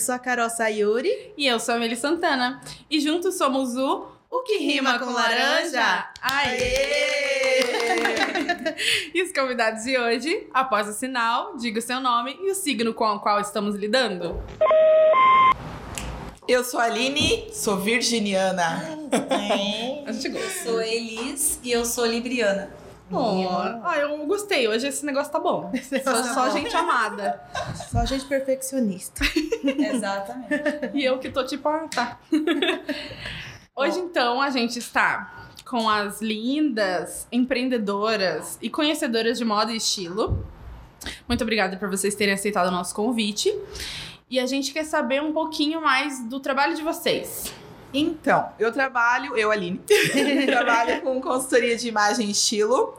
sou a Carol Sayuri. E eu sou a Meli Santana. E juntos somos o O que Rima com Laranja. Aê! e os convidados de hoje, após o sinal, diga o seu nome e o signo com o qual estamos lidando. Eu sou a Aline, sou virginiana. A gente gosta. Sou Elis e eu sou Libriana. Oh, ah, eu gostei. Hoje esse negócio tá bom. Sou só gente amada. Só gente perfeccionista. Exatamente. E eu que tô tipo, ah, tá. Hoje, então, a gente está com as lindas empreendedoras e conhecedoras de moda e estilo. Muito obrigada por vocês terem aceitado o nosso convite. E a gente quer saber um pouquinho mais do trabalho de vocês. Então, eu trabalho, eu, Aline, trabalho com consultoria de imagem e estilo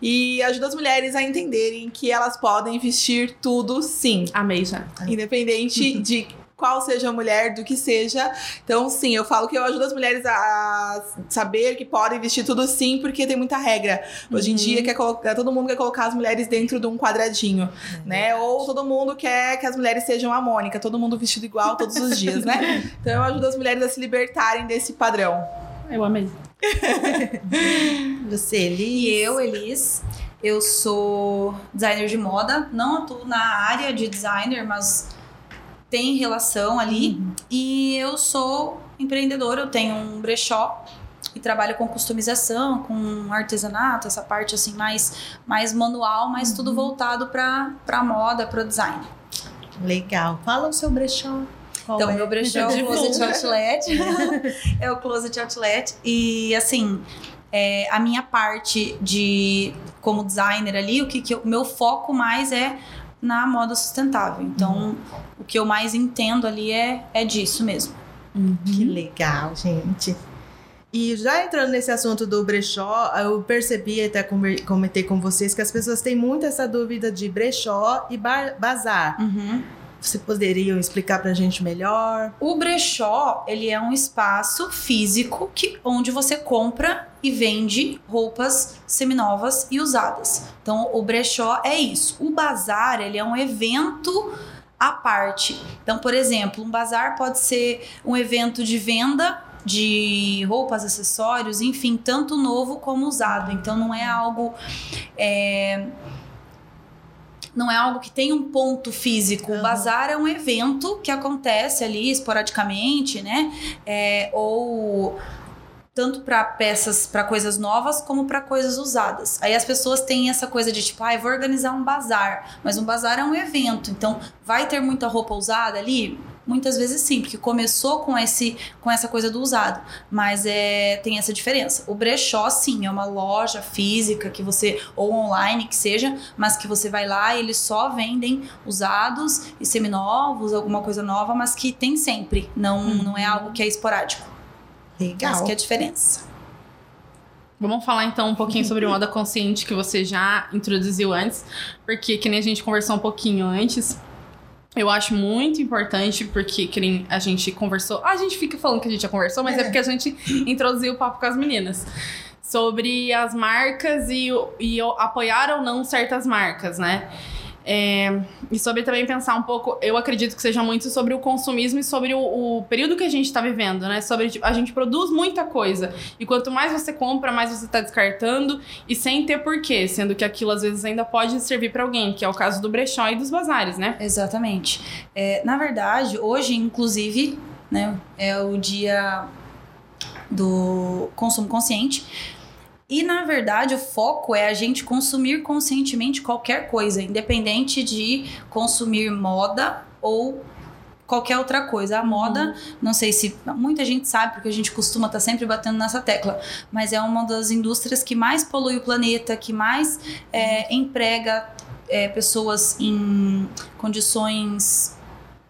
e ajudo as mulheres a entenderem que elas podem vestir tudo sim. Amei já. Independente de qual seja a mulher, do que seja. Então, sim, eu falo que eu ajudo as mulheres a saber que podem vestir tudo sim, porque tem muita regra. Hoje em dia, quer colocar, todo mundo quer colocar as mulheres dentro de um quadradinho, né? Ou todo mundo quer que as mulheres sejam a Mônica, todo mundo vestido igual todos os dias, né? Então, eu ajudo as mulheres a se libertarem desse padrão. Eu amei. Você, Elis? E eu, Elis, eu sou designer de moda. Não atuo na área de designer, mas tem relação ali. E eu sou empreendedora, eu tenho um brechó e trabalho com customização, com artesanato, essa parte assim mais, mais manual, mas tudo voltado para pra moda, para design. Legal. Fala o seu brechó. Qual Então, é? meu brechó é o Closet Outlet. é o Closet Outlet. E, assim, é, a minha parte de como designer ali, o que, que eu- o meu foco mais é na moda sustentável. Então, o que eu mais entendo ali é, é disso mesmo. Que legal, gente. E já entrando nesse assunto do brechó, eu percebi, até comentei com vocês, que as pessoas têm muito essa dúvida de brechó e bar- bazar. Você poderiam explicar pra gente melhor? O brechó, ele é um espaço físico que, onde você compra e vende roupas seminovas e usadas. Então, o brechó é isso. O bazar, ele é um evento à parte. Então, por exemplo, um bazar pode ser um evento de venda de roupas, acessórios, enfim, tanto novo como usado. Então, não é algo... é, não é algo que tem um ponto físico. O Aham. bazar é um evento que acontece ali esporadicamente, né? É, ou tanto para peças, para coisas novas, como para coisas usadas. Aí as pessoas têm essa coisa de tipo, ah, eu vou organizar um bazar, mas um bazar é um evento, então vai ter muita roupa usada ali? Muitas vezes sim, porque começou com esse com essa coisa do usado, mas é tem essa diferença. O brechó sim, é uma loja física que você ou online que seja, mas que você vai lá e eles só vendem usados e seminovos, alguma coisa nova, mas que tem sempre, não não é algo que é esporádico. Legal. Essa que é a diferença. Vamos falar então um pouquinho sobre moda consciente que você já introduziu antes, porque que nem a gente conversou um pouquinho antes. Eu acho muito importante, porque que a gente conversou. A gente fica falando que a gente já conversou, mas é porque a gente introduziu o papo com as meninas. Sobre as marcas e, e apoiar ou não certas marcas, né? É, e sobre também pensar um pouco, eu acredito que seja muito sobre o consumismo e sobre o, o período que a gente tá vivendo, né? Sobre tipo, a gente produz muita coisa. E quanto mais você compra, mais você tá descartando e sem ter porquê, sendo que aquilo às vezes ainda pode servir pra alguém, que é o caso do brechó e dos bazares, né? Exatamente. É, na verdade, hoje, inclusive, né, é o dia do consumo consciente. E, na verdade, o foco é a gente consumir conscientemente qualquer coisa, independente de consumir moda ou qualquer outra coisa. A moda, não sei se muita gente sabe, porque a gente costuma estar sempre batendo nessa tecla, mas é uma das indústrias que mais polui o planeta, que mais é, emprega é, pessoas em condições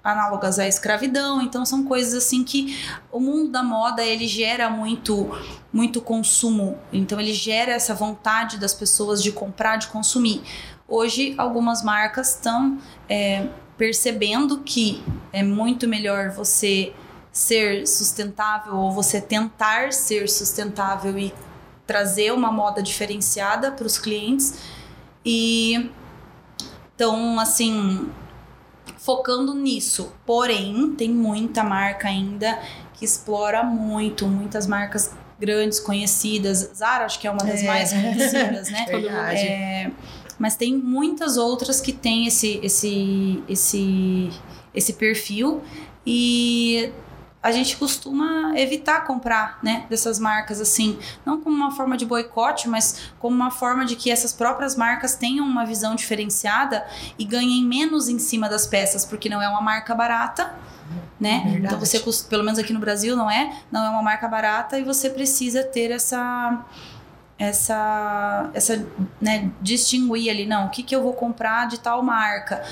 análogas à escravidão, então são coisas assim que o mundo da moda ele gera muito muito consumo, então ele gera essa vontade das pessoas de comprar, de consumir. Hoje algumas marcas estão é, percebendo que é muito melhor você ser sustentável ou você tentar ser sustentável e trazer uma moda diferenciada para os clientes. E então assim focando nisso. Porém, tem muita marca ainda que explora muito, muitas marcas grandes, conhecidas. Zara, acho que é uma das É. mais conhecidas, né? Verdade. É, mas tem muitas outras que têm esse, esse, esse, esse perfil e a gente costuma evitar comprar, né, dessas marcas assim, não como uma forma de boicote, mas como uma forma de que essas próprias marcas tenham uma visão diferenciada e ganhem menos em cima das peças, porque não é uma marca barata, né? Verdade. Então você, pelo menos aqui no Brasil, não é? Não é uma marca barata e você precisa ter essa essa essa, né, distinguir ali, não, o que que eu vou comprar de tal marca?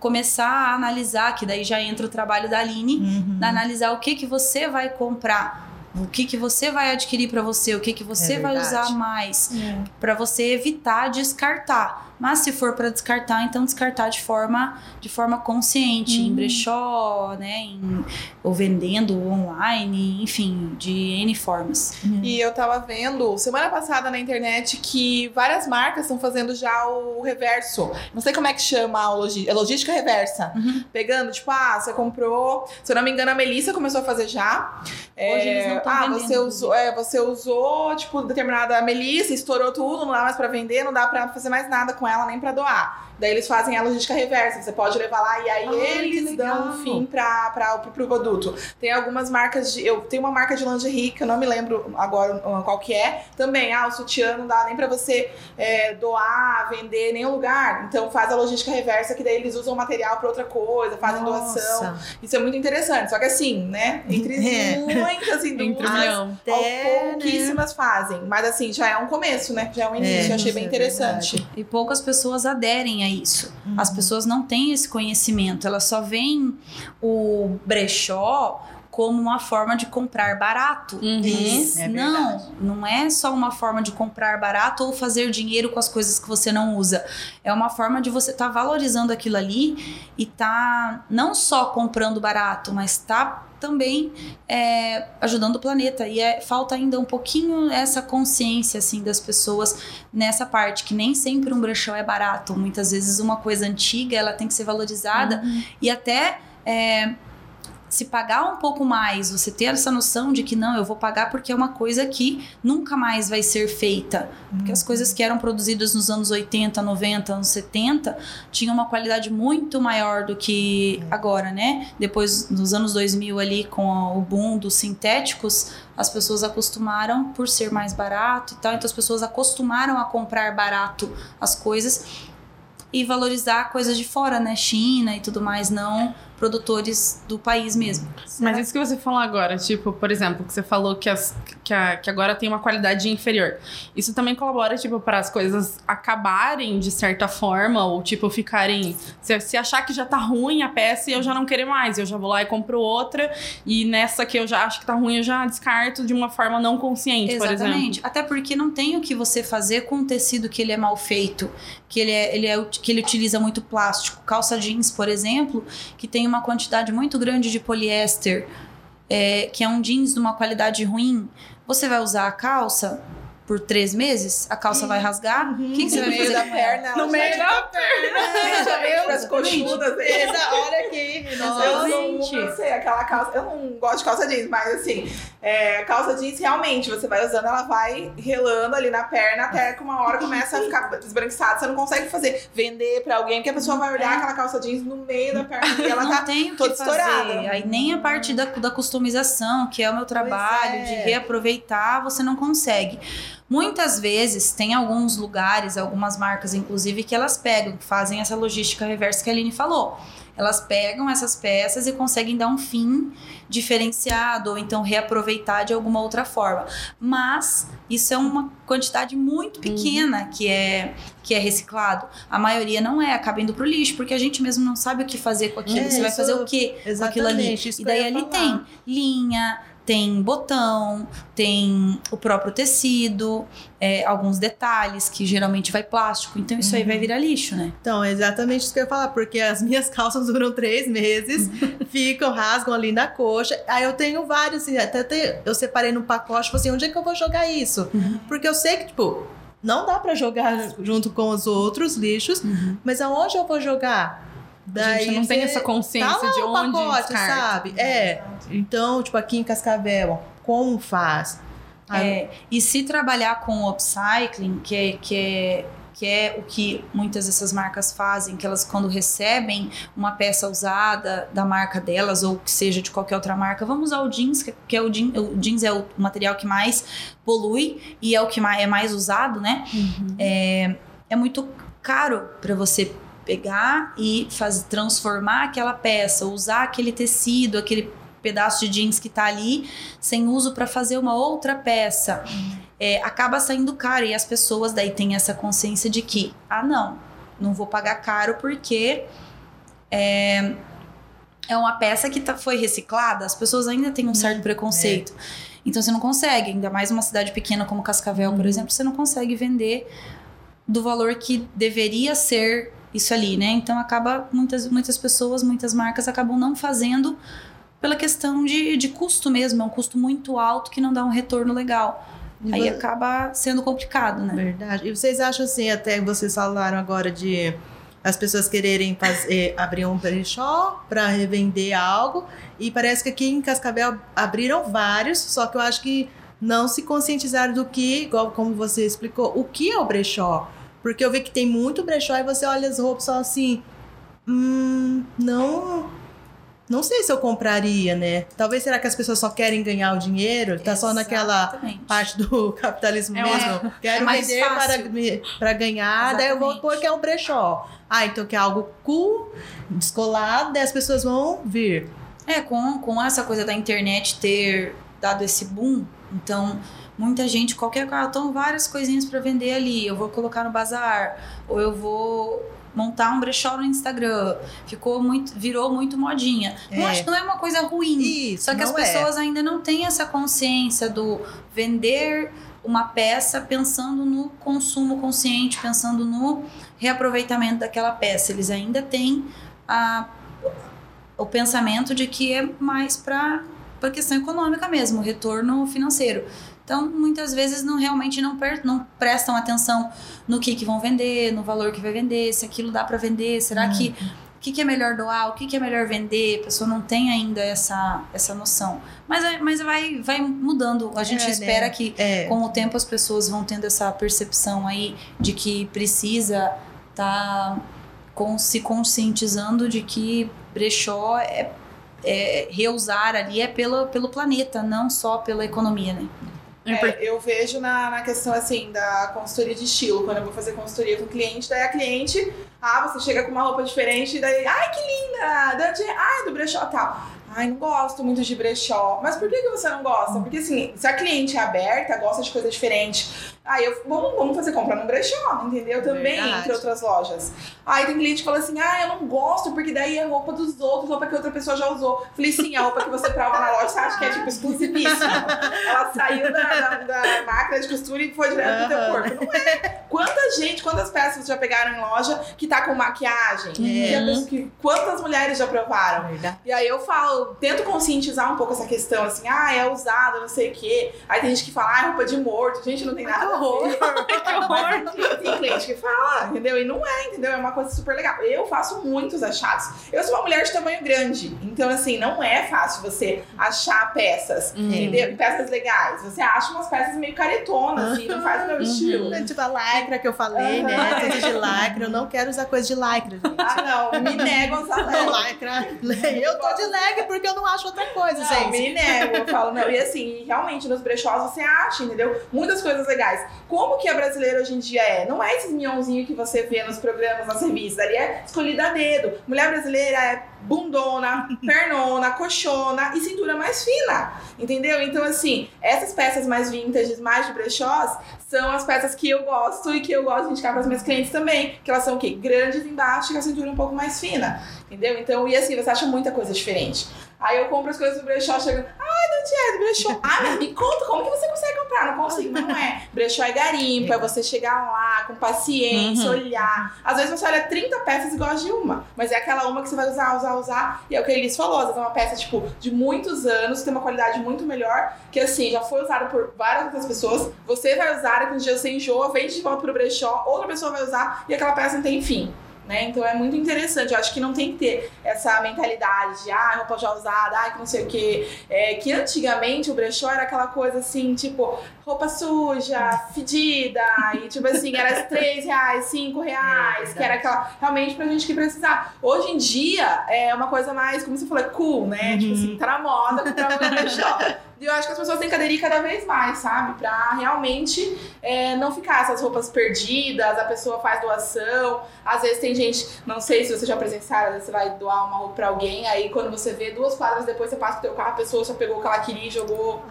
Começar a analisar, que daí já entra o trabalho da Aline, Uhum. analisar o que que você vai comprar, o que que você vai adquirir para você, o que que você É vai usar mais, para você evitar descartar. Mas se for para descartar, então descartar de forma de forma consciente, em brechó, né, em, ou vendendo online, enfim, de N formas. E eu tava vendo semana passada na internet que várias marcas estão fazendo já o reverso. Não sei como é que chama a logi- é logística reversa. Uhum. Pegando, tipo, ah, você comprou. Se eu não me engano, a Melissa começou a fazer já. Hoje eles não tão Ah, vendendo, você usou, é, você usou, tipo, determinada Melissa, estourou tudo, não dá mais pra vender, não dá pra fazer mais nada com ela, nem pra doar. Daí eles fazem a logística reversa. Você pode levar lá e aí que eles dão fim pra, pra, pro, pro produto. Tem algumas marcas de. Eu tenho uma marca de lingerie que eu não me lembro agora uh, qual que é. Também, ah, o sutiã não dá nem pra você é, doar, vender em nenhum lugar. Então faz a logística reversa, que daí eles usam o material pra outra coisa, fazem doação. Nossa. Isso é muito interessante. Só que assim, né? Entre É. muitas indústrias. Até, né? Pouquíssimas fazem. Mas assim, já é um começo, né? Já é um início. É, eu achei bem é interessante. E poucas pessoas aderem a isso. Uhum. As pessoas não têm esse conhecimento, elas só veem o brechó como uma forma de comprar barato. Uhum. Isso. É não, não é só uma forma de comprar barato ou fazer dinheiro com as coisas que você não usa. É uma forma de você estar valorizando aquilo ali e tá não só comprando barato, mas tá também é, ajudando o planeta. E é, falta ainda um pouquinho essa consciência assim das pessoas nessa parte que nem sempre um brechó é barato. Muitas vezes uma coisa antiga ela tem que ser valorizada e até é, se pagar um pouco mais, você ter essa noção de que não, eu vou pagar porque é uma coisa que nunca mais vai ser feita. Porque as coisas que eram produzidas nos anos 80, 90, anos 70 tinham uma qualidade muito maior do que agora, né? Depois, nos anos 2000 ali, com o boom dos sintéticos, as pessoas acostumaram por ser mais barato e tal, então as pessoas acostumaram a comprar barato as coisas e valorizar coisas de fora, né? China e tudo mais, não produtores do país mesmo. Mas isso que você falou agora, tipo, por exemplo, que você falou que, as, que, a- que agora tem uma qualidade inferior. Isso também colabora, tipo, para as coisas acabarem de certa forma, ou tipo, ficarem. Se, se achar que já tá ruim a peça e eu já não querer mais, eu já vou lá e compro outra, e nessa que eu já acho que tá ruim, eu já descarto de uma forma não consciente, por exemplo. Exatamente. Até porque não tem o que você fazer com um tecido que ele é mal feito, que ele, é, ele é, que ele utiliza muito plástico. Calça jeans, por exemplo, que tem uma quantidade muito grande de poliéster, é, que é um jeans de uma qualidade ruim. Você vai usar a calça por três meses? A calça vai rasgar? O que, que você No vai meio fazer da perna. No meio da perna. Já vem pras coxudas. Essa, olha aqui. Eu Nossa. sou Exatamente. uma, eu sei, aquela calça. Eu não gosto de calça jeans, mas assim, é, calça jeans realmente, você vai usando, ela vai relando ali na perna até que uma hora começa a ficar desbranquiçada. Você não consegue fazer, vender pra alguém, porque a pessoa vai olhar aquela calça jeans no meio da perna e ela não tá. tem o que toda fazer. estourada. Aí nem a parte da, da customização, que é o meu trabalho, é. de reaproveitar, você não consegue. Muitas vezes tem alguns lugares, algumas marcas, inclusive, que elas pegam, que fazem essa logística reversa que a Aline falou. Elas pegam essas peças e conseguem dar um fim diferenciado, ou então reaproveitar de alguma outra forma. Mas isso é uma quantidade muito pequena que, é, que é reciclado. A maioria não é, acaba indo pro lixo, porque a gente mesmo não sabe o que fazer com aquilo. É, Você vai fazer o quê com aquilo ali? E daí ali falar. tem linha, tem botão, tem o próprio tecido, é, alguns detalhes que geralmente vai plástico. Então isso aí vai Uhum. virar lixo, né? Então, é exatamente isso que eu ia falar, porque as minhas calças duram três meses, ficam, rasgam ali na coxa. Aí eu tenho vários, assim, até te- eu separei no pacote, falei assim, onde é que eu vou jogar isso? Porque eu sei que, tipo, não dá pra jogar junto com os outros lixos, mas aonde eu vou jogar? A gente não tem você- essa consciência tá de onde pacote, descarta. sabe? É. Então, tipo, aqui em Cascavel, como faz? Ah, É, e se trabalhar com o upcycling, que é, que, é, que é o que muitas dessas marcas fazem, que elas quando recebem uma peça usada da marca delas, ou que seja de qualquer outra marca, vamos usar o jeans, que que é o jeans, o jeans é o material que mais polui e é o que mais, é mais usado, né? É, é muito caro para você pegar e faz, transformar aquela peça, usar aquele tecido, aquele pedaço de jeans que tá ali, sem uso para fazer uma outra peça. É, acaba saindo caro e as pessoas daí têm essa consciência de que, ah, não, não vou pagar caro porque é, é uma peça que tá, foi reciclada, as pessoas ainda têm um certo preconceito. Então você não consegue, ainda mais uma cidade pequena como Cascavel, por exemplo, você não consegue vender do valor que deveria ser isso ali, né? Então acaba muitas, muitas pessoas, muitas marcas acabam não fazendo pela questão de, de custo mesmo, é um custo muito alto que não dá um retorno legal. e Aí vo- acaba sendo complicado, né? Verdade. E vocês acham assim, até vocês falaram agora de as pessoas quererem fazer, abrir um brechó para revender algo e parece que aqui em Cascavel abriram vários, só que eu acho que não se conscientizaram do que, igual como você explicou, o que é o brechó. Porque eu vi que tem muito brechó e você olha as roupas só assim, hum, não não sei se eu compraria, né? Talvez será que as pessoas só querem ganhar o dinheiro? Tá só naquela Exatamente. parte do capitalismo É mesmo. Quero mais vender para, fácil. me- para ganhar, daí eu vou Exatamente. pôr que é um brechó. Ah, então que é algo cool, descolado, daí as pessoas vão vir. É, com, com essa coisa da internet ter dado esse boom, então muita gente, qualquer carro, estão várias coisinhas para vender ali. Eu vou colocar no bazar, ou eu vou montar um brechó no Instagram. Ficou muito, virou muito modinha. Não É. acho que não é uma coisa ruim. Isso, Só que as é. pessoas ainda não têm essa consciência do vender uma peça pensando no consumo consciente, pensando no reaproveitamento daquela peça. Eles ainda têm a, o pensamento de que é mais para para questão econômica mesmo, retorno financeiro. Então, muitas vezes não realmente não, não prestam atenção no que, que vão vender, no valor que vai vender, se aquilo dá para vender, será que Uhum. o que, que é melhor doar, o que, que é melhor vender, a pessoa não tem ainda essa, essa noção. Mas, é- mas vai, vai mudando. A gente É, né? espera que É. com o tempo as pessoas vão tendo essa percepção aí de que precisa estar com, se conscientizando de que brechó é, é reusar ali é pelo, pelo planeta, não só pela economia, né? É eu vejo na, na questão assim da consultoria de estilo, quando eu vou fazer consultoria com o cliente, daí a cliente, ah, você chega com uma roupa diferente, daí, ai que linda, da onde é? ai do brechó tal. Ai, não gosto muito de brechó. Mas por que, que você não gosta? Porque assim, se a cliente é aberta, gosta de coisa diferente, aí eu vamos, vamos fazer compra num brechó, entendeu? Também, Verdade. entre outras lojas. Aí tem cliente que fala assim, ah, eu não gosto, porque daí é roupa dos outros, roupa que outra pessoa já usou. Falei, sim, a roupa que você prova na loja, você acha que é tipo exclusivíssima. Ela saiu da, da, da máquina de costura e foi direto pro teu corpo. Não é. Quanta gente, quantas peças vocês já pegaram em loja que tá com maquiagem? Pessoa- que- quantas mulheres já provaram? Verdade. E aí eu falo, tento conscientizar um pouco essa questão, assim, ah, é usado, não sei o quê. Aí tem gente que fala, ah, é roupa de morto. Gente, não tem nada ver. que horror. Tem, tem cliente que fala, entendeu? E não é, entendeu? É uma coisa super legal. Eu faço muitos achados. Eu sou uma mulher de tamanho grande. Então, assim, não é fácil você achar peças, entendeu? E Peças legais. Você acha umas peças meio caretonas e não faz o meu estilo. É Tipo a lycra que eu falei, né? Tudo de lycra. Eu não quero usar coisa de lycra, gente. Ah, não, me nego a usar leg. lycra. Eu tô de leg porque eu não acho outra coisa, Não, gente. me nego, eu falo, não. E assim, realmente, nos brechós você acha, entendeu? Muitas coisas legais. Como que a brasileira hoje em dia é? Não é esses minhãozinhos que você vê nos programas, nas revistas. Ali é escolhida a dedo. Mulher brasileira é bundona, pernona, coxona e cintura mais fina. Entendeu? Então, assim, essas peças mais vintages, mais de brechós, são as peças que eu gosto e que eu gosto de indicar para as minhas clientes também. Que elas são o quê? Grandes embaixo e com a cintura um pouco mais fina. Entendeu? Então, e assim, você acha muita coisa diferente. Aí eu compro as coisas do brechó, chego, ai, de onde é? Do brechó. Ah, mas me conta, como que você consegue comprar? Não consigo, mas não é. Brechó é garimpo, é você chegar lá com paciência, Uhum. olhar. Às vezes você olha 30 peças e gosta de uma, mas é aquela uma que você vai usar, usar, usar. E é o que a Elis falou, às vezes é uma peça, tipo, de muitos anos, tem uma qualidade muito melhor, que assim, já foi usada por várias outras pessoas. Você vai usar, que um dia você enjoa, vende de volta pro brechó, outra pessoa vai usar e aquela peça não tem fim. Né? Então é muito interessante. Eu acho que não tem que ter essa mentalidade de ah, roupa já usada, ah, que não sei o quê. É, que antigamente o brechó era aquela coisa assim, tipo, roupa suja, fedida, e tipo assim, era 3 reais, 5 reais, É que era aquela. Realmente pra gente que precisar. Hoje em dia é uma coisa mais, como você falou, é cool, né? Tipo assim, tá na moda comprar no brechó. E eu acho que as pessoas têm que aderir cada vez mais, sabe? Pra realmente é, não ficar essas roupas perdidas, a pessoa faz doação. Às vezes tem gente, não sei se você já presenciaram, às vezes você vai doar uma roupa pra alguém, aí quando você vê duas quadras depois, você passa pro teu carro, a pessoa só pegou o que ela queria e jogou.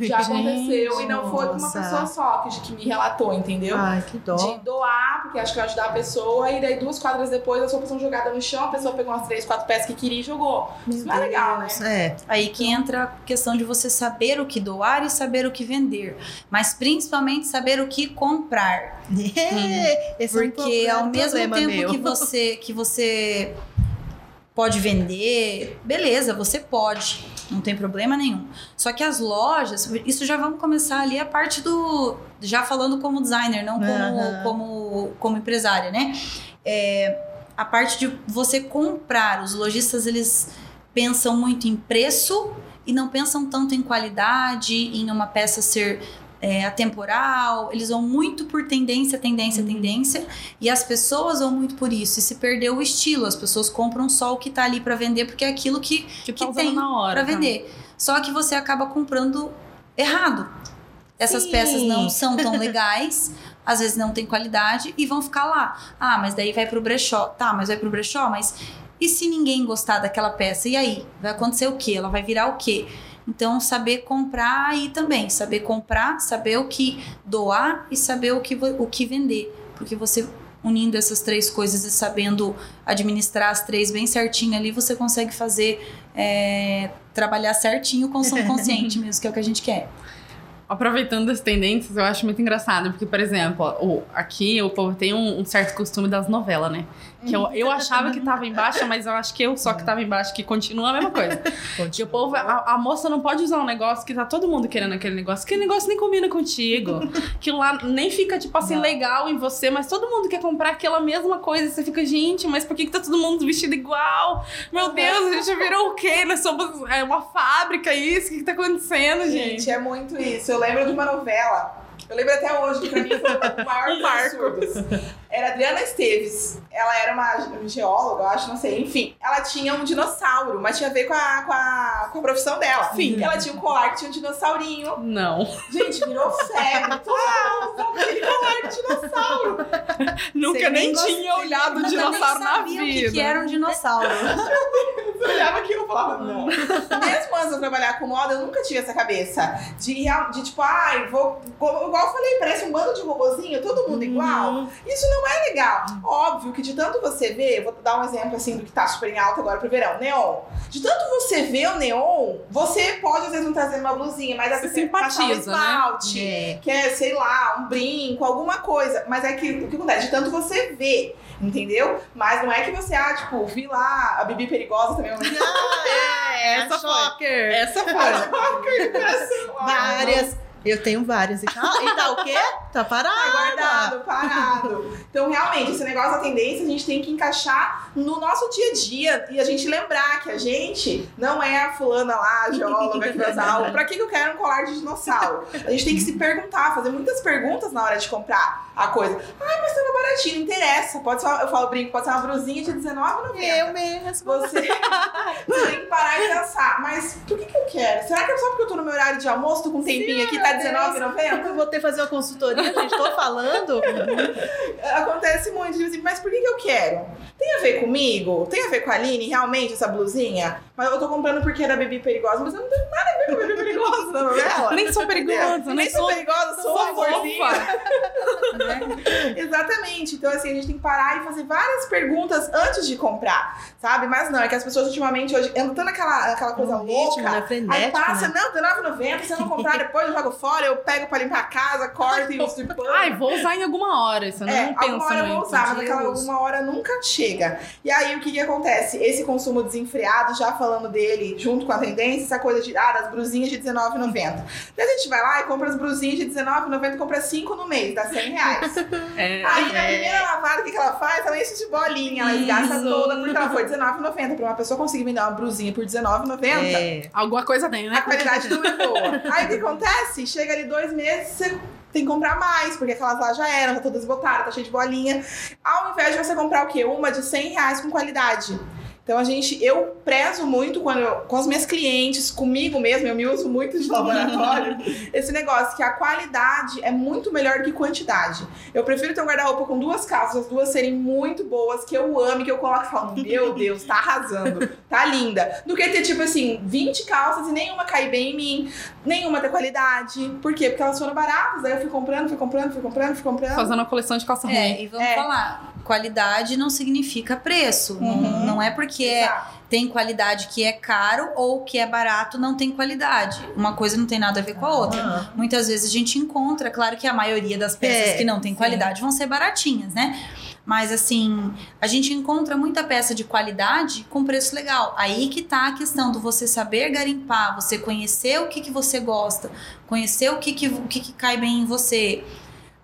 Já aconteceu. E não foi com uma nossa. pessoa só que, que me relatou, entendeu? Ai, que dó. De doar, porque acho que vai ajudar a pessoa, e daí duas quadras depois as roupas são jogadas no chão, a pessoa pegou umas três, quatro peças que queria e jogou. Isso não é legal, né? É. Aí que entra a questão de você saber o que doar e saber o que vender, mas principalmente saber o que comprar. Esse é um Porque pro- ao mesmo tempo meu. que você que você pode vender, beleza, você pode, não tem problema nenhum. Só que as lojas, isso já vamos começar ali a parte do já falando como designer, não como Aham. como, como empresária, né? É, a parte de você comprar, os lojistas eles pensam muito em preço e não pensam tanto em qualidade, em uma peça ser é, atemporal. Eles vão muito por tendência, tendência, tendência. E as pessoas vão muito por isso. E se perdeu o estilo. As pessoas compram só o que tá ali para vender, porque é aquilo que, Que, que tá tem para vender. Só que você acaba comprando errado. Essas Sim. peças não são tão legais, às vezes não tem qualidade e vão ficar lá. Ah, mas daí vai pro brechó. Tá, mas vai pro brechó, mas e se ninguém gostar daquela peça? E aí? Vai acontecer o quê? Ela vai virar o quê? Então, saber comprar aí também. Saber comprar, saber o que doar e saber o que, o que vender. Porque você, unindo essas três coisas e sabendo administrar as três bem certinho ali, você consegue fazer, é, trabalhar certinho o consumo consciente mesmo, que é o que a gente quer. Aproveitando as tendências, eu acho muito engraçado, porque, por exemplo, aqui o povo tem um, um certo costume das novelas, né? Que eu, eu achava que tava embaixo, mas eu acho que eu só que tava embaixo, que continua a mesma coisa. O povo, a, a moça não pode usar um negócio que tá todo mundo querendo aquele negócio, aquele negócio nem combina contigo. Aquilo lá nem fica, tipo assim, Não. legal em você, mas todo mundo quer comprar aquela mesma coisa. E você fica, gente, mas por que, que tá todo mundo vestido igual? Meu Deus, a gente virou o quê? Nós somos é, uma fábrica, isso? O que, que tá acontecendo, gente? Gente, é muito isso. Eu lembro de uma novela. Eu lembro até hoje, que pra mim foi o maior marco. absurdos. Era Adriana Esteves. Ela era uma geóloga, eu acho, não sei. Enfim, ela tinha um dinossauro, mas tinha a ver com a, com a, com a profissão dela. Sim. Ela tinha um colar que tinha um dinossaurinho. Não. Gente, virou febre. Usava aquele colar de dinossauro. Nunca nem nem tinha olhado o dinossauro na sabia vida. o que, que era um dinossauro. Eu olhava aquilo e falava, não. Mesmo antes de eu trabalhar com moda, eu nunca tinha essa cabeça. De, de tipo, ai, vou. Igual eu falei, parece um bando de robozinho, todo mundo igual. Uhum. Isso não é legal. Óbvio que de tanto você ver, vou dar um exemplo assim do que tá super em alta agora pro verão, neon. De tanto você ver o neon, você pode às vezes não trazer uma blusinha, mas Você passar um simpatiza, né? esmalte, É. quer, sei lá, um brinco, alguma coisa. Mas é que o que acontece? De tanto você vê, entendeu? Mas não é que você, ah, tipo, vi lá a Bibi Perigosa também. Ah, é, Essa a foi. Shocker. Essa foi. Várias. Eu tenho várias. E tá, e tá o quê? Tá parada. Tá guardado, parado. Então, realmente, esse negócio da tendência a gente tem que encaixar no nosso dia a dia e a gente lembrar que a gente não é a fulana lá, a geóloga que usar. o- Pra que eu quero um colar de dinossauro? A gente tem que se perguntar, fazer muitas perguntas na hora de comprar a coisa. Ai, mas tava baratinho, não interessa. Pode ser, eu falo brinco, pode ser uma brusinha de R$19,90. Eu mesmo. Você, você tem que parar e pensar, mas por que, que eu quero? Será que é só porque eu tô no meu horário de almoço, tô com um tempinho aqui, tá R$19,90? Eu vou ter que fazer uma consultoria, gente. Tô falando. Acontece muito, tipo assim, mas por que, que eu quero? Tem a ver comigo? Tem a ver com a Aline, realmente, essa blusinha? Mas eu tô comprando porque era bebê perigosa, mas eu não tenho nada a ver com bebê perigosa na novela. Nem sou perigosa, Nem nem sou perigosa, sou sou fofa. né? Exatamente. Então, assim, a gente tem que parar e fazer várias perguntas antes de comprar, sabe? Mas não, é que as pessoas ultimamente hoje andam tão naquela aquela coisa Um ritmo, louca. né? Aí passa, né? não, R$19,90, se eu não comprar depois eu jogo fora, eu pego pra limpar a casa, corto e uso de pano. Ai, vou usar em alguma hora, isso eu É, não penso alguma hora eu vou usar, mas aquela eu uso. uma hora nunca chega. E aí, o que que acontece? Esse consumo desenfreado, já falando falando dele, junto com a tendência, essa coisa de, ah, das brusinhas de R$19,90. Daí a gente vai lá e compra as brusinhas de R$19,90 e compra 5 no mês, dá 100 reais. É, Aí na É. primeira lavada, o que, que ela faz? Ela enche de bolinha, ela Isso. toda, porque ela foi R$19,90. Pra uma pessoa conseguir vender uma brusinha por R$19,90. É. alguma coisa tem, A né? qualidade não é boa. Aí o que acontece? Chega ali dois meses, você tem que comprar mais, porque aquelas lá já eram, tá todas botadas, tá cheio de bolinha. Ao invés de você comprar o quê? Uma de 100 reais com qualidade. Então a gente, eu prezo muito quando eu, com as minhas clientes, comigo mesmo, eu me uso muito de laboratório, esse negócio que a qualidade é muito melhor que quantidade. Eu prefiro ter um guarda-roupa com duas calças, as duas serem muito boas, que eu ame, que eu coloco e falo, meu Deus, tá arrasando, tá linda. Do que ter, tipo assim, 20 calças e nenhuma cair bem em mim, nenhuma ter qualidade. Por quê? Porque elas foram baratas, aí eu fui comprando, fui comprando, fui comprando, fui comprando. Fazendo uma coleção de calça ruim. É, e vamos É. falar, qualidade não significa preço. Não, Uhum. não é porque é- Exato. tem qualidade que é caro ou que é barato não tem qualidade. Uma coisa não tem nada a ver com a outra. Ah. Muitas vezes a gente encontra, claro que a maioria das peças É, que não tem sim. qualidade vão ser baratinhas, né? Mas assim, a gente encontra muita peça de qualidade com preço legal. Aí que tá a questão do você saber garimpar, você conhecer o que, que você gosta, conhecer o que, que, o que, que cai bem em você.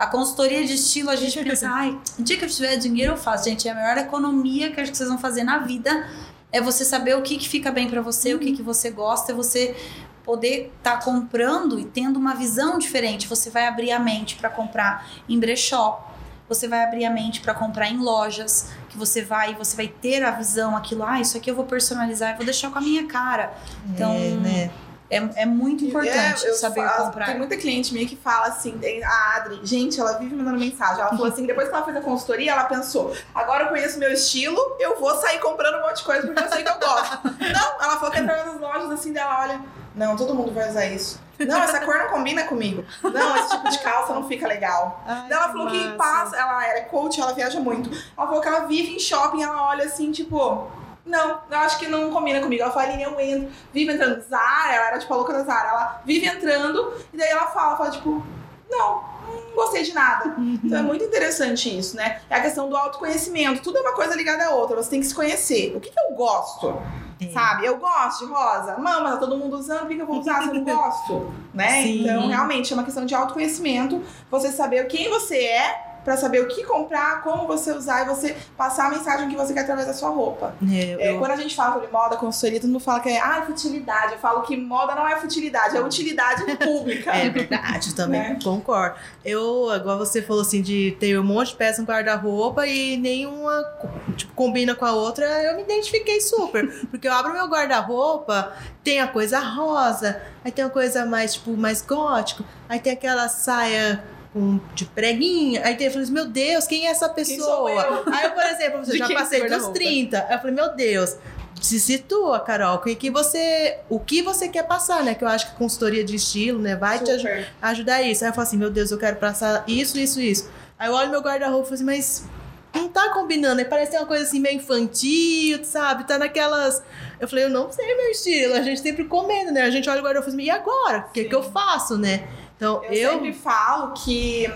A consultoria de estilo, a gente pensa, ai, o dia que eu tiver dinheiro eu faço. Gente, é a maior economia que acho que vocês vão fazer na vida. É você saber o que, que fica bem pra você, o que, que você gosta, é você poder estar comprando e tendo uma visão diferente. Você vai abrir a mente para comprar em brechó, você vai abrir a mente para comprar em lojas, que você vai e você vai ter a visão, aquilo, ah, isso aqui eu vou personalizar, eu vou deixar com a minha cara. Então, É, né? É, é muito importante É, saber faço- comprar. Tem muita cliente minha que fala assim, a Adri, gente, ela vive mandando mensagem. Ela falou assim, depois que ela fez a consultoria, ela pensou, agora eu conheço meu estilo, eu vou sair comprando um monte de coisa porque eu sei que eu gosto. não, ela falou que entrou nas lojas assim dela, olha, não, todo mundo vai usar isso. Não, essa cor não combina comigo. Não, esse tipo de calça não fica legal. Ai, ela falou que massa. passa, ela era coach, ela viaja muito. Ela falou que ela vive em shopping, ela olha assim, tipo, não, eu acho que não combina comigo. Ela fala, Aline, eu entro, vive entrando Zara, ela era tipo a louca da Zara, ela vive entrando, e daí ela fala, fala, tipo, não, não gostei de nada. Então é muito interessante isso, né? É a questão do autoconhecimento. Tudo é uma coisa ligada à outra, você tem que se conhecer. O que, que eu gosto? É. Sabe? Eu gosto de rosa. Mama, tá todo mundo usando, por que, que eu vou usar se eu não gosto? né? Sim. Então, realmente, é uma questão de autoconhecimento. Você saber quem você é, pra saber o que comprar, como você usar e você passar a mensagem que você quer através da sua roupa. É, É, eu- quando a gente fala sobre moda, consultoria, todo mundo fala que é ah, futilidade. Eu falo que moda não é futilidade, é utilidade pública. É verdade, eu também Né? concordo. Eu, igual você falou assim, de ter um monte de peça no guarda-roupa e nenhuma tipo, combina com a outra, eu me identifiquei super. Porque eu abro meu guarda-roupa, tem a coisa rosa, aí tem uma coisa mais, tipo, mais gótico, aí tem aquela saia com, de preguinha, aí tem, eu falei meu Deus, quem é essa pessoa? eu? Aí eu, por exemplo, eu já passei dos guarda-roupa? 30, aí eu falei, meu Deus, se situa, Carol, o que, que você, o que você quer passar, né? Que eu acho que consultoria de estilo, né, vai te ajudar Super. ajudar isso. Aí eu falo assim, meu Deus, eu quero passar isso, isso, isso. Aí eu olho meu guarda-roupa e falo assim, mas não tá combinando. Aí parece uma coisa assim meio infantil, sabe? Tá naquelas. Eu falei, eu não sei meu estilo. A gente sempre comendo, né? A gente olha o guarda-roupa e fala assim, e agora? O que, que eu faço, né? Então Eu, eu. sempre falo que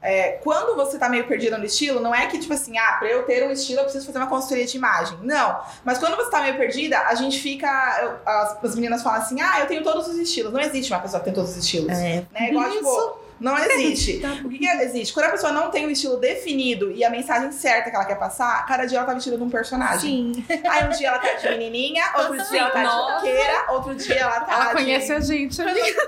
é, quando você tá meio perdida no estilo, não é que, tipo assim, ah, pra eu ter um estilo eu preciso fazer uma consultoria de imagem. Não. Mas quando você tá meio perdida, a gente fica. eu- as, as meninas falam assim, ah, eu tenho todos os estilos. Não existe uma pessoa que tem todos os estilos. É, Né? Igual, isso. tipo, não existe. Tá. O que, que existe? Quando a pessoa não tem o estilo definido e a mensagem certa que ela quer passar, cada dia ela tá vestida de um personagem. Sim. Aí um dia ela tá de menininha, outro dia ela tá de Nossa. roqueira, outro dia ela tá Ela de... conhece a gente, amiga.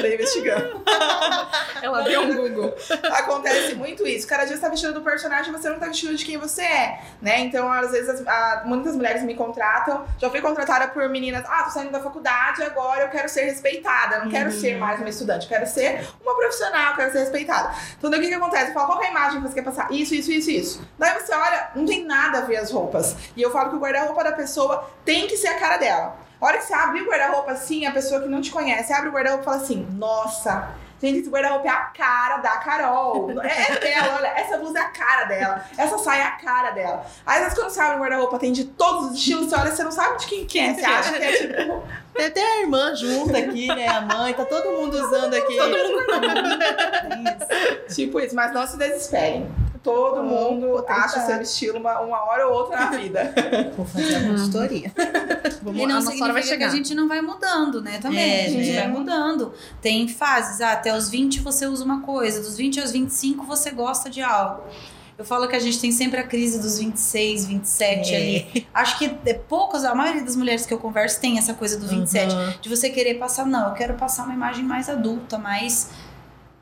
Tô investigando. Ela deu um Google. Acontece muito isso. Cada dia você tá vestido do personagem e você não tá vestido de quem você é, né? Então, às vezes, as- a- muitas mulheres me contratam. Já fui contratada por meninas. Ah, tô saindo da faculdade, agora eu quero ser respeitada. Eu não quero ser mais uma estudante. Eu quero ser uma profissional, quero ser respeitada. Então, o que que acontece? Eu falo, qual é a imagem que você quer passar? Isso, isso, isso, isso. Daí você olha, não tem nada a ver as roupas. E eu falo que o guarda-roupa da pessoa tem que ser a cara dela. A hora que você abre o guarda-roupa assim, a pessoa que não te conhece abre o guarda-roupa e fala assim: Nossa, gente, esse guarda-roupa é a cara da Carol. É dela, olha, essa blusa é a cara dela. Essa saia é a cara dela. Às vezes, quando você abre o guarda-roupa, tem de todos os estilos, você olha, você não sabe de quem que é. Você acha que é tipo. Tem até a irmã junto aqui, né? A mãe, tá todo mundo usando aqui. Todo mundo. Tipo isso, mas não se desesperem. Todo Oh, mundo acha seu estilo uma, uma hora ou outra na vida. Vou fazer a consultoria. Vamos, E a não nossa hora vai significa que chegar. a gente não vai mudando, né? Também. É, a gente né? vai mudando. Tem fases. Ah, até os 20 você usa uma coisa, dos 20 aos 25 você gosta de algo. Eu falo que a gente tem sempre a crise dos 26, 27 É. ali. Acho que é poucas, a maioria das mulheres que eu converso tem essa coisa do 27. Uhum. De você querer passar, não, eu quero passar uma imagem mais adulta, mais.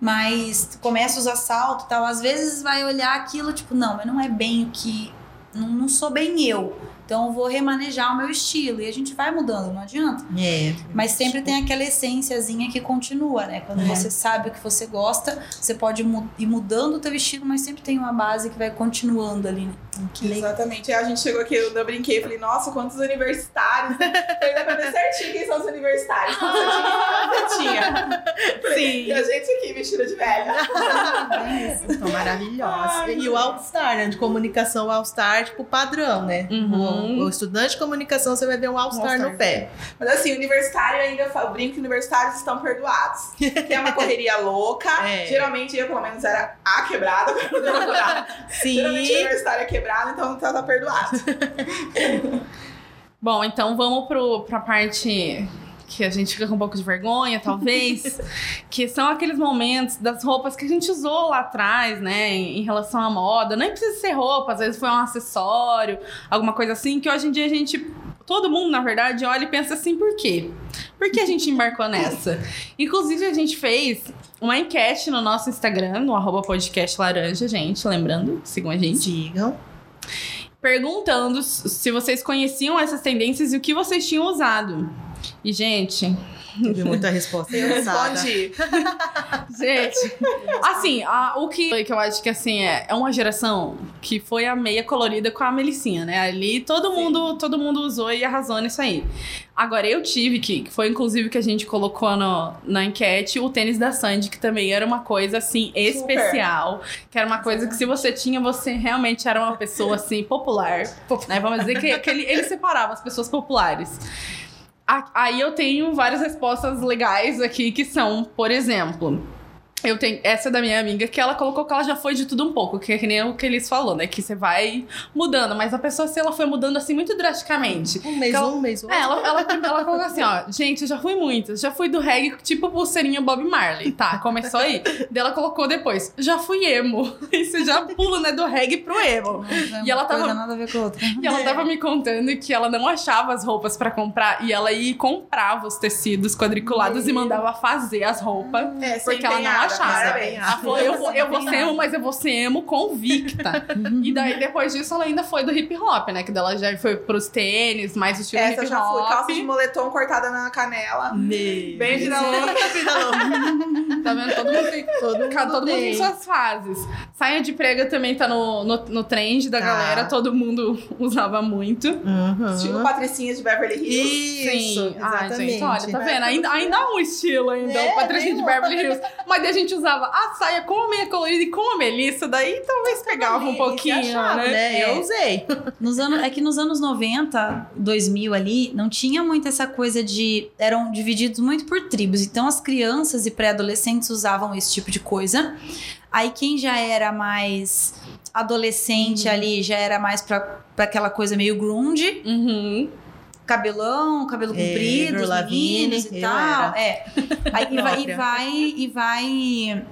Mais começa os assaltos e tal. Às vezes vai olhar aquilo, tipo, não, mas não é bem o que. Não, não sou bem eu. Então eu vou remanejar o meu estilo. E a gente vai mudando, não adianta. É. Mas sempre tem aquela essênciazinha que continua, né? Quando É. você sabe o que você gosta, você pode ir mudando o teu estilo, mas sempre tem uma base que vai continuando ali, né? Exatamente. Aí a gente chegou aqui, eu eu brinquei, falei, nossa, quantos universitários. Dá pra ver certinho quem são os universitários. Você tinha. Sim. E a gente aqui vestida de velha. São maravilhosas. E o All-Star, né? De comunicação, o All-Star, tipo, padrão, né? Uhum. O, o estudante de comunicação, você vai ver um All-Star All-Star. no pé. Mas assim, universitário ainda, eu falo- brinco que universitários estão perdoados. Que é uma correria louca. É. Geralmente eu, pelo menos, era a quebrada eu namorava. Geralmente Sim. universitário é quebrado, então tá, tá perdoado. Bom, então vamos pro, pra parte que a gente fica com um pouco de vergonha, talvez, que são aqueles momentos das roupas que a gente usou lá atrás, né, em, relação à moda. Nem precisa ser roupa, às vezes foi um acessório, alguma coisa assim, que hoje em dia a gente. Todo mundo, na verdade, olha e pensa assim, por quê? Por que a gente embarcou nessa? Inclusive, a gente fez uma enquete no nosso Instagram, no arroba podcast laranja, gente. Lembrando, sigam a gente Sigam. Perguntando se vocês conheciam essas tendências e o que vocês tinham usado. E, gente, Teve muita resposta Eu engraçada. respondi. gente, assim, a- o que, que eu acho que assim é, é uma geração que foi a meia colorida com a Melicinha, né? Ali todo mundo, todo mundo usou e arrasou nisso aí. Agora eu tive que, que foi inclusive que a gente colocou no, na enquete, o tênis da Sandy, que também era uma coisa assim especial, que era uma coisa que se você tinha, você realmente era uma pessoa assim popular, né? Vamos dizer que, que ele, ele separava as pessoas populares. Aí eu tenho várias respostas legais aqui que são, por exemplo, eu tenho essa é da minha amiga que ela colocou que ela já foi de tudo um pouco, que é que nem o que eles falou, né? Que você vai mudando, mas a pessoa se ela foi mudando assim muito drasticamente. Um mês Ela- um, um mês. É, ela, ela, ela colocou assim, ó, gente, eu já fui muitas. Já fui do reggae, tipo pulseirinha Bob Marley, tá? Começou aí. Daí ela colocou depois, já fui emo. E você já pula, né, do reggae pro emo. E ela tava- Coisa nada a ver com outra. E ela tava me contando que ela não achava as roupas pra comprar e ela ia e comprava os tecidos quadriculados e mandava fazer as roupas. É, Porque ela não Parabéns. Ela falou, eu vou, eu vou ser emo, mas eu vou ser emo convicta. e daí, depois disso, ela ainda foi do hip hop, né? Que dela já foi pros tênis, mais o estilo Essa hip já foi. hop. Calça de moletom cortada na canela. Meu. Bem. Vida louca. Tá vendo? Todo mundo tem, Todo mundo, todo mundo tem suas fases. Saia de prega também tá no, no, no trend da Tá. galera, todo mundo usava muito. Uhum. Estilo Patricinha de Beverly Hills. Isso, Sim. Ai, exatamente. gente, olha, tá vendo? Ainda, ainda há um estilo ainda, É, o Patricinha de Beverly Hills. Mas gente usava a saia com a meia colorida e com a Melissa, daí talvez pegava um E pouquinho, achava, né? Eu usei. Nos anos, é que nos anos 90, 2000 ali, não tinha muito essa coisa de. eram divididos muito por tribos. Então as crianças e pré-adolescentes usavam esse tipo de coisa. Aí quem já era mais adolescente ali já era mais pra, pra aquela coisa meio grunge. Uhum. Cabelão, cabelo É, comprido, Lavigne, e tal. era. É. Aí e vai, e vai e vai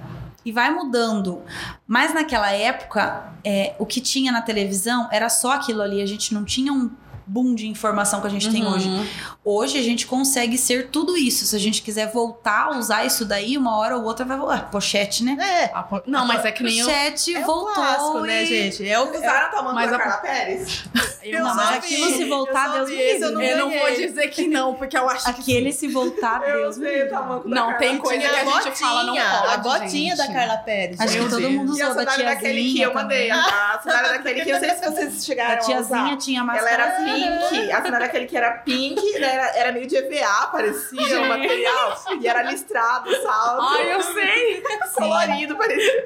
e vai mudando. Mas naquela época, é, o que tinha na televisão era só aquilo ali. A gente não tinha um boom de informação que a gente tem Uhum. hoje. Hoje a gente consegue ser tudo isso. Se a gente quiser voltar a usar isso daí, uma hora ou outra vai voltar. Pochete, né? É. Pô, Não, mas é que nem eu. Pochete É o voltou. clássico, e... né, gente? É o Vocês usaram o tamanho Mas da a- Carla Pérez? eu Não, mas aquilo vi. se voltar, Eu Deus vi me esse, eu livre. não eu não vou dizer que não, porque eu acho que Aquele se voltar, Eu Deus me livre. Não, tem coisa que a a gente fala não pode, a botinha da. Carla Pérez. Acho que Eu todo mundo a usou da sandália da Kelly Key tiazinha eu mandei. A sandália da Kelly Key, eu sei se vocês chegaram A a tiazinha usar. tinha Ela máscara. era pink, a sandália daquele que era pink, né, era, era meio de EVA, parecia o Gente. material. E era listrado, salto, Ai, eu sei! colorido, parecia.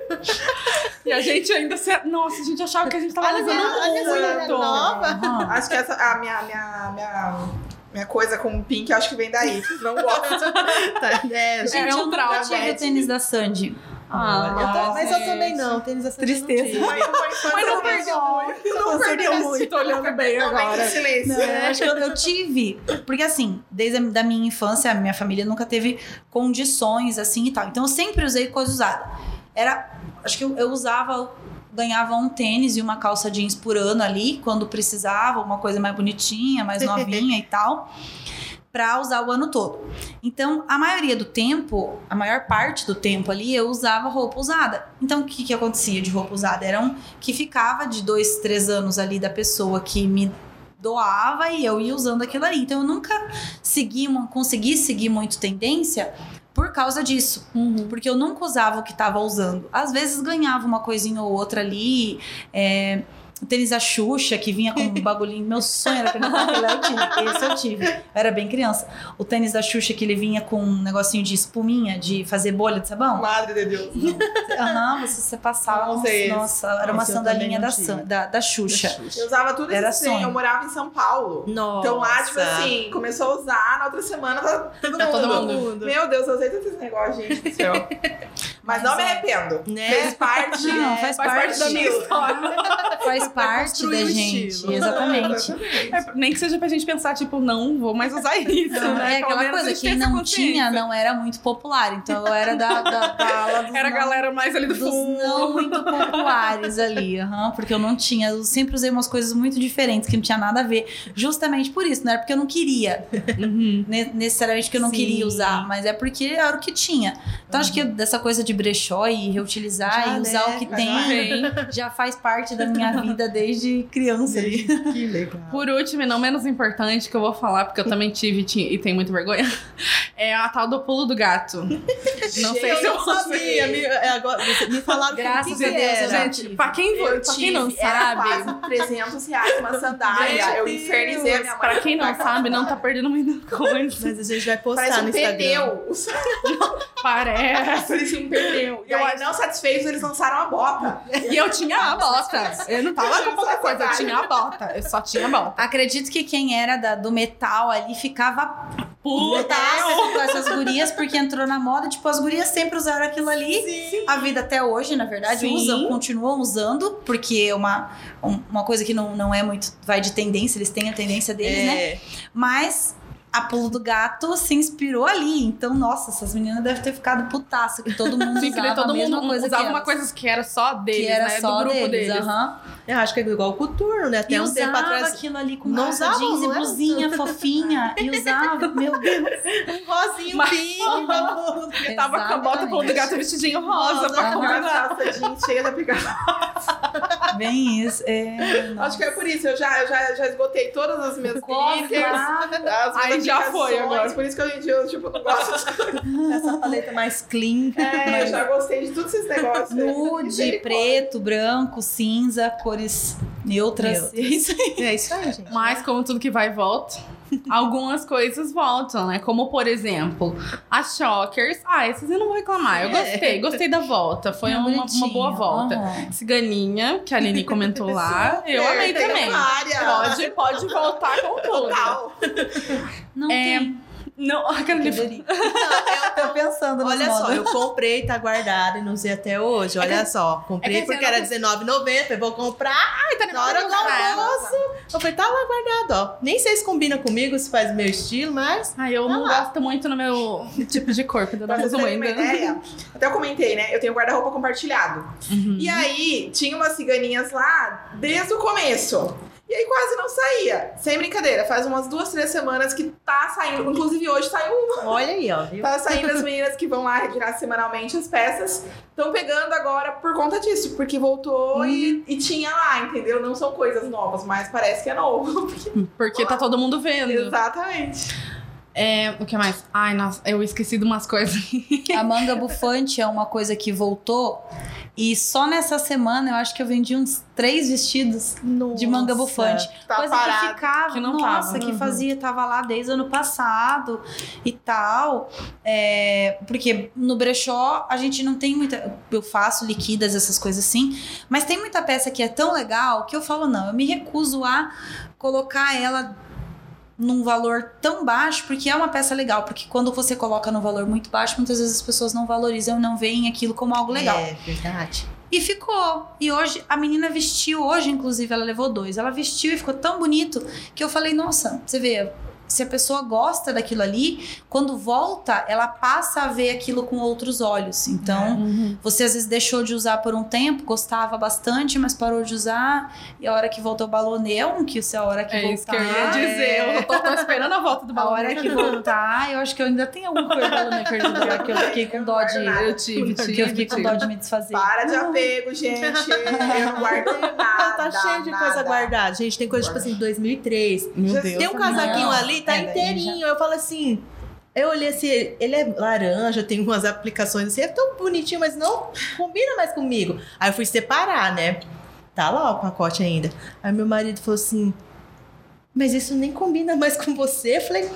E a gente ainda se... Nossa, a gente achava que a gente tava Olha, usando minha- olha muito. nova. Aham. Acho que essa, a minha, minha, minha, minha coisa com pink, acho que vem daí. Não gosto. Tá, é, É, gente, um eu trauma, nunca tive o tênis da Sandy. Ah, Eu tô- mas eu também não, tênis essa Tristeza. Não tive. Mas não perdeu muito. Não perdeu muito, tô olhando bem agora. silêncio. Não, eu acho que eu, eu tive. Porque assim, desde a da minha infância, a minha família nunca teve condições assim e tal. Então eu sempre usei coisa usada. Era. Acho que eu, eu usava. Ganhava um tênis e uma calça jeans por ano ali, quando precisava, uma coisa mais bonitinha, mais novinha e tal, pra usar o ano todo. Então, a maioria do tempo, a maior parte do tempo ali, eu usava roupa usada. Então, o que, que acontecia de roupa usada? Era um que ficava de dois, três anos ali da pessoa que me doava e eu ia usando aquilo ali. Então eu nunca segui, consegui seguir muito tendência por causa disso. Uhum. Porque eu nunca usava o que estava usando. Às vezes ganhava uma coisinha ou outra ali. É, o tênis da Xuxa, que vinha com um bagulhinho. Meu sonho era ter aquele eu tive. Esse eu tive. Eu era bem criança. O tênis da Xuxa, que ele vinha com um negocinho de espuminha, de fazer bolha de sabão. Madre de Deus. Aham, você, você passava. Não sei esse. Nossa, era uma Esse eu sandalinha da, não tive. San- da, da Xuxa. Eu usava tudo Era isso assim. Eu morava em São Paulo. Nossa. Então lá, tipo assim, começou a usar, na outra semana tá todo Tá mundo. todo mundo. Meu Deus, eu usei tanto esse negócio, gente do céu. Mas, Mas não me é. arrependo. Né? Fez parte. Não, faz, Faz parte da minha história. Faz parte da gente. estilo. Exatamente. É, nem que seja pra gente pensar, tipo, não vou mais usar isso, Não, né? é aquela coisa, quem não tinha não era muito popular. Então eu era da, da, da ala dos Era a galera mais ali do dos fundo. não muito populares ali. aham, porque eu não tinha. Eu sempre usei umas coisas muito diferentes que não tinha nada a ver. Justamente por isso. Não era porque eu não queria. Uhum. ne- necessariamente que eu não Sim. queria usar, mas é porque era o que tinha. Então acho que dessa coisa de brechó e reutilizar Já, e usar né? o que tem já faz parte da minha vida desde criança. ali. Que legal. Por último, e não menos importante, que eu vou falar, porque eu também tive ti- e tenho muita vergonha, é a tal do pulo do gato. Não sei eu se eu sabia. Me, é, agora, me falaram Graças que a que Deus, era. Gente, pra quem, Eu pra quem não sabe, quase 300 reais uma sandália. Meu eu Deus. infernizei a minha mãe. pra quem não sabe, não tá perdendo muita coisa. Mas a gente vai postar Parece no um Instagram. pneu. Parece. Parecia um pneu. E Eu aí, não satisfeitos, eles lançaram a bota. E eu tinha a bota. Eu não tava com pouca coisa, eu tinha a bota. Eu só tinha a bota. Acredito que quem era da- do metal ali ficava Puta! com essas gurias, porque entrou na moda. Tipo, as gurias sempre usaram aquilo ali. Sim. A vida até hoje, na verdade, Sim. usam, continuam usando, porque é uma, um- uma coisa que não, não é muito. Vai de tendência, eles têm a tendência deles, né? É. Mas a pulo do gato se inspirou ali. Então, nossa, essas meninas devem ter ficado putaça, que todo mundo Sim, usava todo a mesma mundo coisa usava que uma coisa que era só deles, que era né? só do grupo deles. deles. aham. Eu acho que é igual o coturno, né? Até e um usava tempo atrás. aquilo ali com Não usava, jeans e não blusinha fofinha. E usava, meu Deus. Um rosinho Mas- pink. Eu tava com a bota pulo do gato vestidinho rosa pra Aham. combinar. Calça jeans cheia de aplicação. Bem isso. É, Acho que é por isso. Eu já, eu já, já esgotei todas as minhas stickers, lá. as Aí minhas já foi agora. Por isso que hoje em dia eu tipo, não gosto das coisas. Essa paleta mais clean. É, eu já gostei de todos esses negócios. Nude, preto, branco, cinza, cores neutras. Neutras. É isso aí. É isso aí, gente. Mas, como tudo que vai e volta, algumas coisas voltam, né? Como, por exemplo, as Shockers. Ah, essas eu não vou reclamar. Eu É. gostei, gostei da volta. Foi É uma, uma boa volta. Aham. Ciganinha, que a Aline comentou lá. Eu Super, amei também. várias. Pode, pode voltar com tudo. Total. Não É, tem. Não, aquela ali. Poderia. Eu tô pensando Olha só, eu comprei, tá guardado e não usei até hoje. Olha só, comprei é que porque assim, era R$19,90. Eu vou comprar Ai, tá na hora do almoço. Eu falei, tá lá guardado, ó. Nem sei se combina comigo, se faz meu estilo, mas. Ai, eu Tá não lá. gosto muito no meu tipo de corpo, terem uma ainda. ideia, até eu comentei, né? Eu tenho guarda-roupa compartilhado. Uhum. E aí, tinha umas ciganinhas lá desde o começo. E aí quase não saía. Sem brincadeira, faz umas duas, três semanas que tá saindo. Inclusive hoje saiu uma. Olha aí, ó. Viu? Tá saindo as meninas que vão lá retirar semanalmente as peças. Estão pegando agora por conta disso, porque voltou e, e tinha lá, entendeu? Não são coisas novas, mas parece que é novo. Porque tá todo mundo vendo. Exatamente. É, o que mais? Ai, nossa, eu esqueci de umas coisas. A manga bufante é uma coisa que voltou. E só nessa semana eu acho que eu vendi uns três vestidos de manga Nossa. bufante. Tá coisa parado. que ficava, que não nossa, tava. que Uhum. fazia, tava lá desde o ano passado e tal. É, porque no brechó a gente não tem muita. Eu faço liquidas, essas coisas assim. Mas tem muita peça que é tão legal que eu falo, não, eu me recuso a colocar ela num valor tão baixo, porque é uma peça legal. Porque quando você coloca no valor muito baixo, muitas vezes as pessoas não valorizam e não veem aquilo como algo legal. É verdade. E ficou. E hoje, a menina vestiu, hoje, inclusive, ela levou dois. Ela vestiu e ficou tão bonito que eu falei, nossa, você vê, se a pessoa gosta daquilo ali, quando volta, ela passa a ver aquilo com outros olhos. Então, Uhum. você às vezes deixou de usar por um tempo, gostava bastante, mas parou de usar. E a hora que voltou o baloneu, que isso é a hora que É voltar. isso que eu ia dizer. é. Eu tô, tô esperando a volta do A balão. hora que voltar, eu acho que eu ainda tenho alguma coisa do baloneu lá, que eu fiquei com dó de. Eu tive, tive. Que eu fiquei com dó de me desfazer. Para de apego, gente. Eu não guardo nada. tá cheio de coisa nada. guardada. Gente, tem coisa tipo assim, 2003. Meu Deus. Tem um casaquinho Não, ali, tá é, inteirinho. Eu falo assim. Eu olhei assim, ele é laranja, tem umas aplicações assim, é tão bonitinho, mas não combina mais comigo. Aí eu fui separar, né? Tá lá o pacote ainda. Aí meu marido falou assim: Mas isso nem combina mais com você? Eu falei: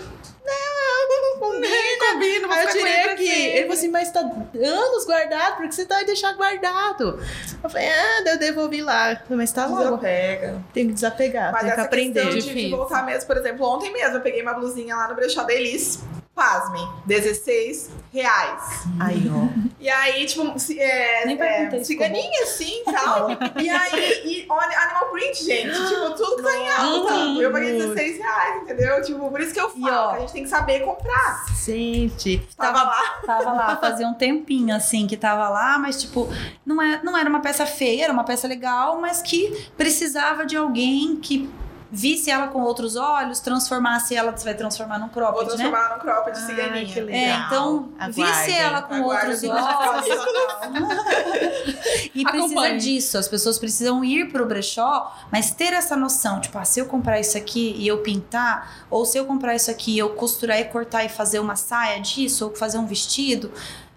Não, combina. combina, Aí eu tirei aqui. sempre. Ele falou assim: Mas tá anos guardado, por que você tá vai deixar guardado? Eu falei: Ah, eu devolvi lá. Mas tá lá, Desapega. tem que desapegar, Mas tem que essa aprender. questão de, de voltar mesmo, por exemplo, ontem mesmo eu peguei uma blusinha lá no brechó Elis. Pasmem, 16 reais. Aí, ó. E aí, tipo, se- é, Nem é, ciganinha assim e tal. e aí, e olha, animal print, gente. Tipo, tudo que tá em alta. Uhum. Eu paguei 16 reais, entendeu? Tipo, por isso que eu falo E, ó, que a gente tem que saber comprar. Gente, Tava lá. Tava lá, fazia um tempinho assim que tava lá, mas tipo, não, é, não era uma peça feia, era uma peça legal, mas que precisava de alguém que visse ela com outros olhos, transformasse ela, você vai transformar num Vou cropped, né? transformar num cropped de ciganinha. que legal. É, então, Aguardem. visse ela com Aguardem outros olhos. e precisa Acompanhe. disso, as pessoas precisam ir pro brechó, mas ter essa noção, tipo, ah, se eu comprar isso aqui e eu pintar, ou se eu comprar isso aqui e eu costurar e cortar e fazer uma saia disso, ou fazer um vestido,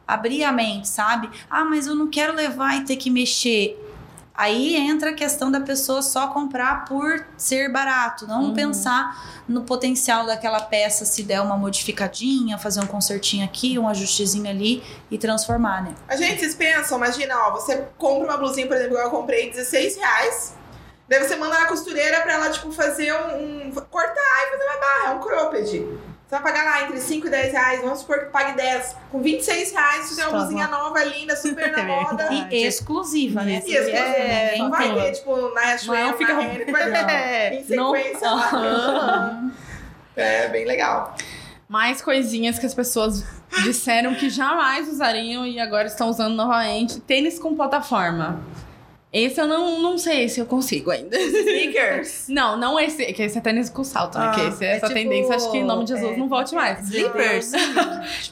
abrir a mente, sabe? Ah, mas eu não quero levar e ter que mexer. Aí entra a questão da pessoa só comprar por ser barato, não Uhum. pensar no potencial daquela peça se der uma modificadinha, fazer um consertinho aqui, um ajustezinho ali e transformar, né? A gente, vocês pensam, imagina, ó, você compra uma blusinha, por exemplo, que eu comprei 16 reais. Daí você manda na costureira pra ela, tipo, fazer um, um- cortar e fazer uma barra, é um cropped. Você vai pagar lá entre 5 e 10 reais, vamos supor que pague 10. Com 26 reais, você tem uma Tá blusinha nova, linda, super na É moda. E exclusiva, né? E as É, não vai ter, tipo, na Riachuelo, Não, fica- na vai É, ter em sequência lá. Aham. É bem legal. Mais coisinhas que as pessoas disseram que jamais usariam e agora estão usando novamente. Tênis com plataforma. Esse eu não, não sei se eu consigo ainda. Sneakers. Não, não esse. Que esse é tênis com salto, né? Ah, que esse, é essa tipo- tendência, acho que em nome de Jesus é, não volte mais. Slippers.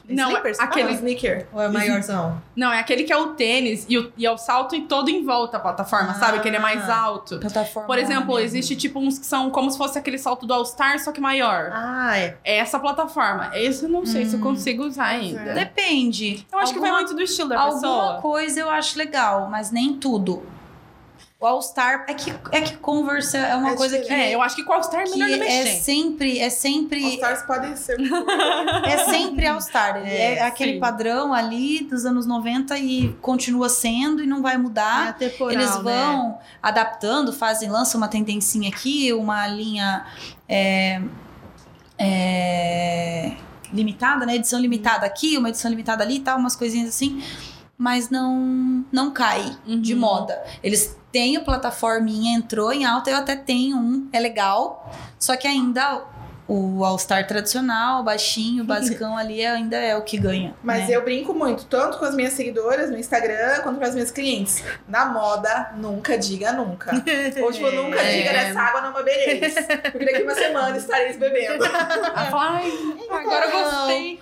Não, Slippers? aquele- Ah, sneaker. Ou é maiorzão? Não, é aquele que é o tênis e, o, e é o salto e todo em volta a plataforma, Ah. sabe? Que ele é mais alto. Plataforma. Por exemplo, mesmo. existe tipo uns que são como se fosse aquele salto do All Star, só que maior. Ah, é. É essa plataforma. Esse eu não sei se eu consigo usar ainda. Depende. Eu acho que vai Alguma- muito do estilo da Alguma pessoa. coisa eu acho legal, mas nem tudo. O All Star é que, é que Converse é uma É coisa que. É, eu acho que com All Star é melhor não é mexer. sempre, é sempre, stars podem ser. é sempre All Star. Ele é, É, aquele sim. padrão ali dos anos 90 e continua sendo e não vai É mudar. atemporal, Eles né? vão adaptando, fazem, lançam uma tendencinha aqui, uma linha é, é, limitada, né? Edição limitada aqui, uma edição limitada ali e tal, umas coisinhas assim. Mas não, não cai de Uhum. moda. Eles têm o plataforminha, entrou em alta, eu até tenho um, é legal. Só que ainda o All-Star tradicional, baixinho, basicão ali, ainda é o que ganha. Mas né? eu brinco muito, tanto com as minhas seguidoras no Instagram, quanto com as minhas clientes. Na moda, nunca diga nunca. Ou tipo, nunca É. diga nessa água não bebereis. Porque daqui uma semana estareis bebendo. Ai, agora eu gostei.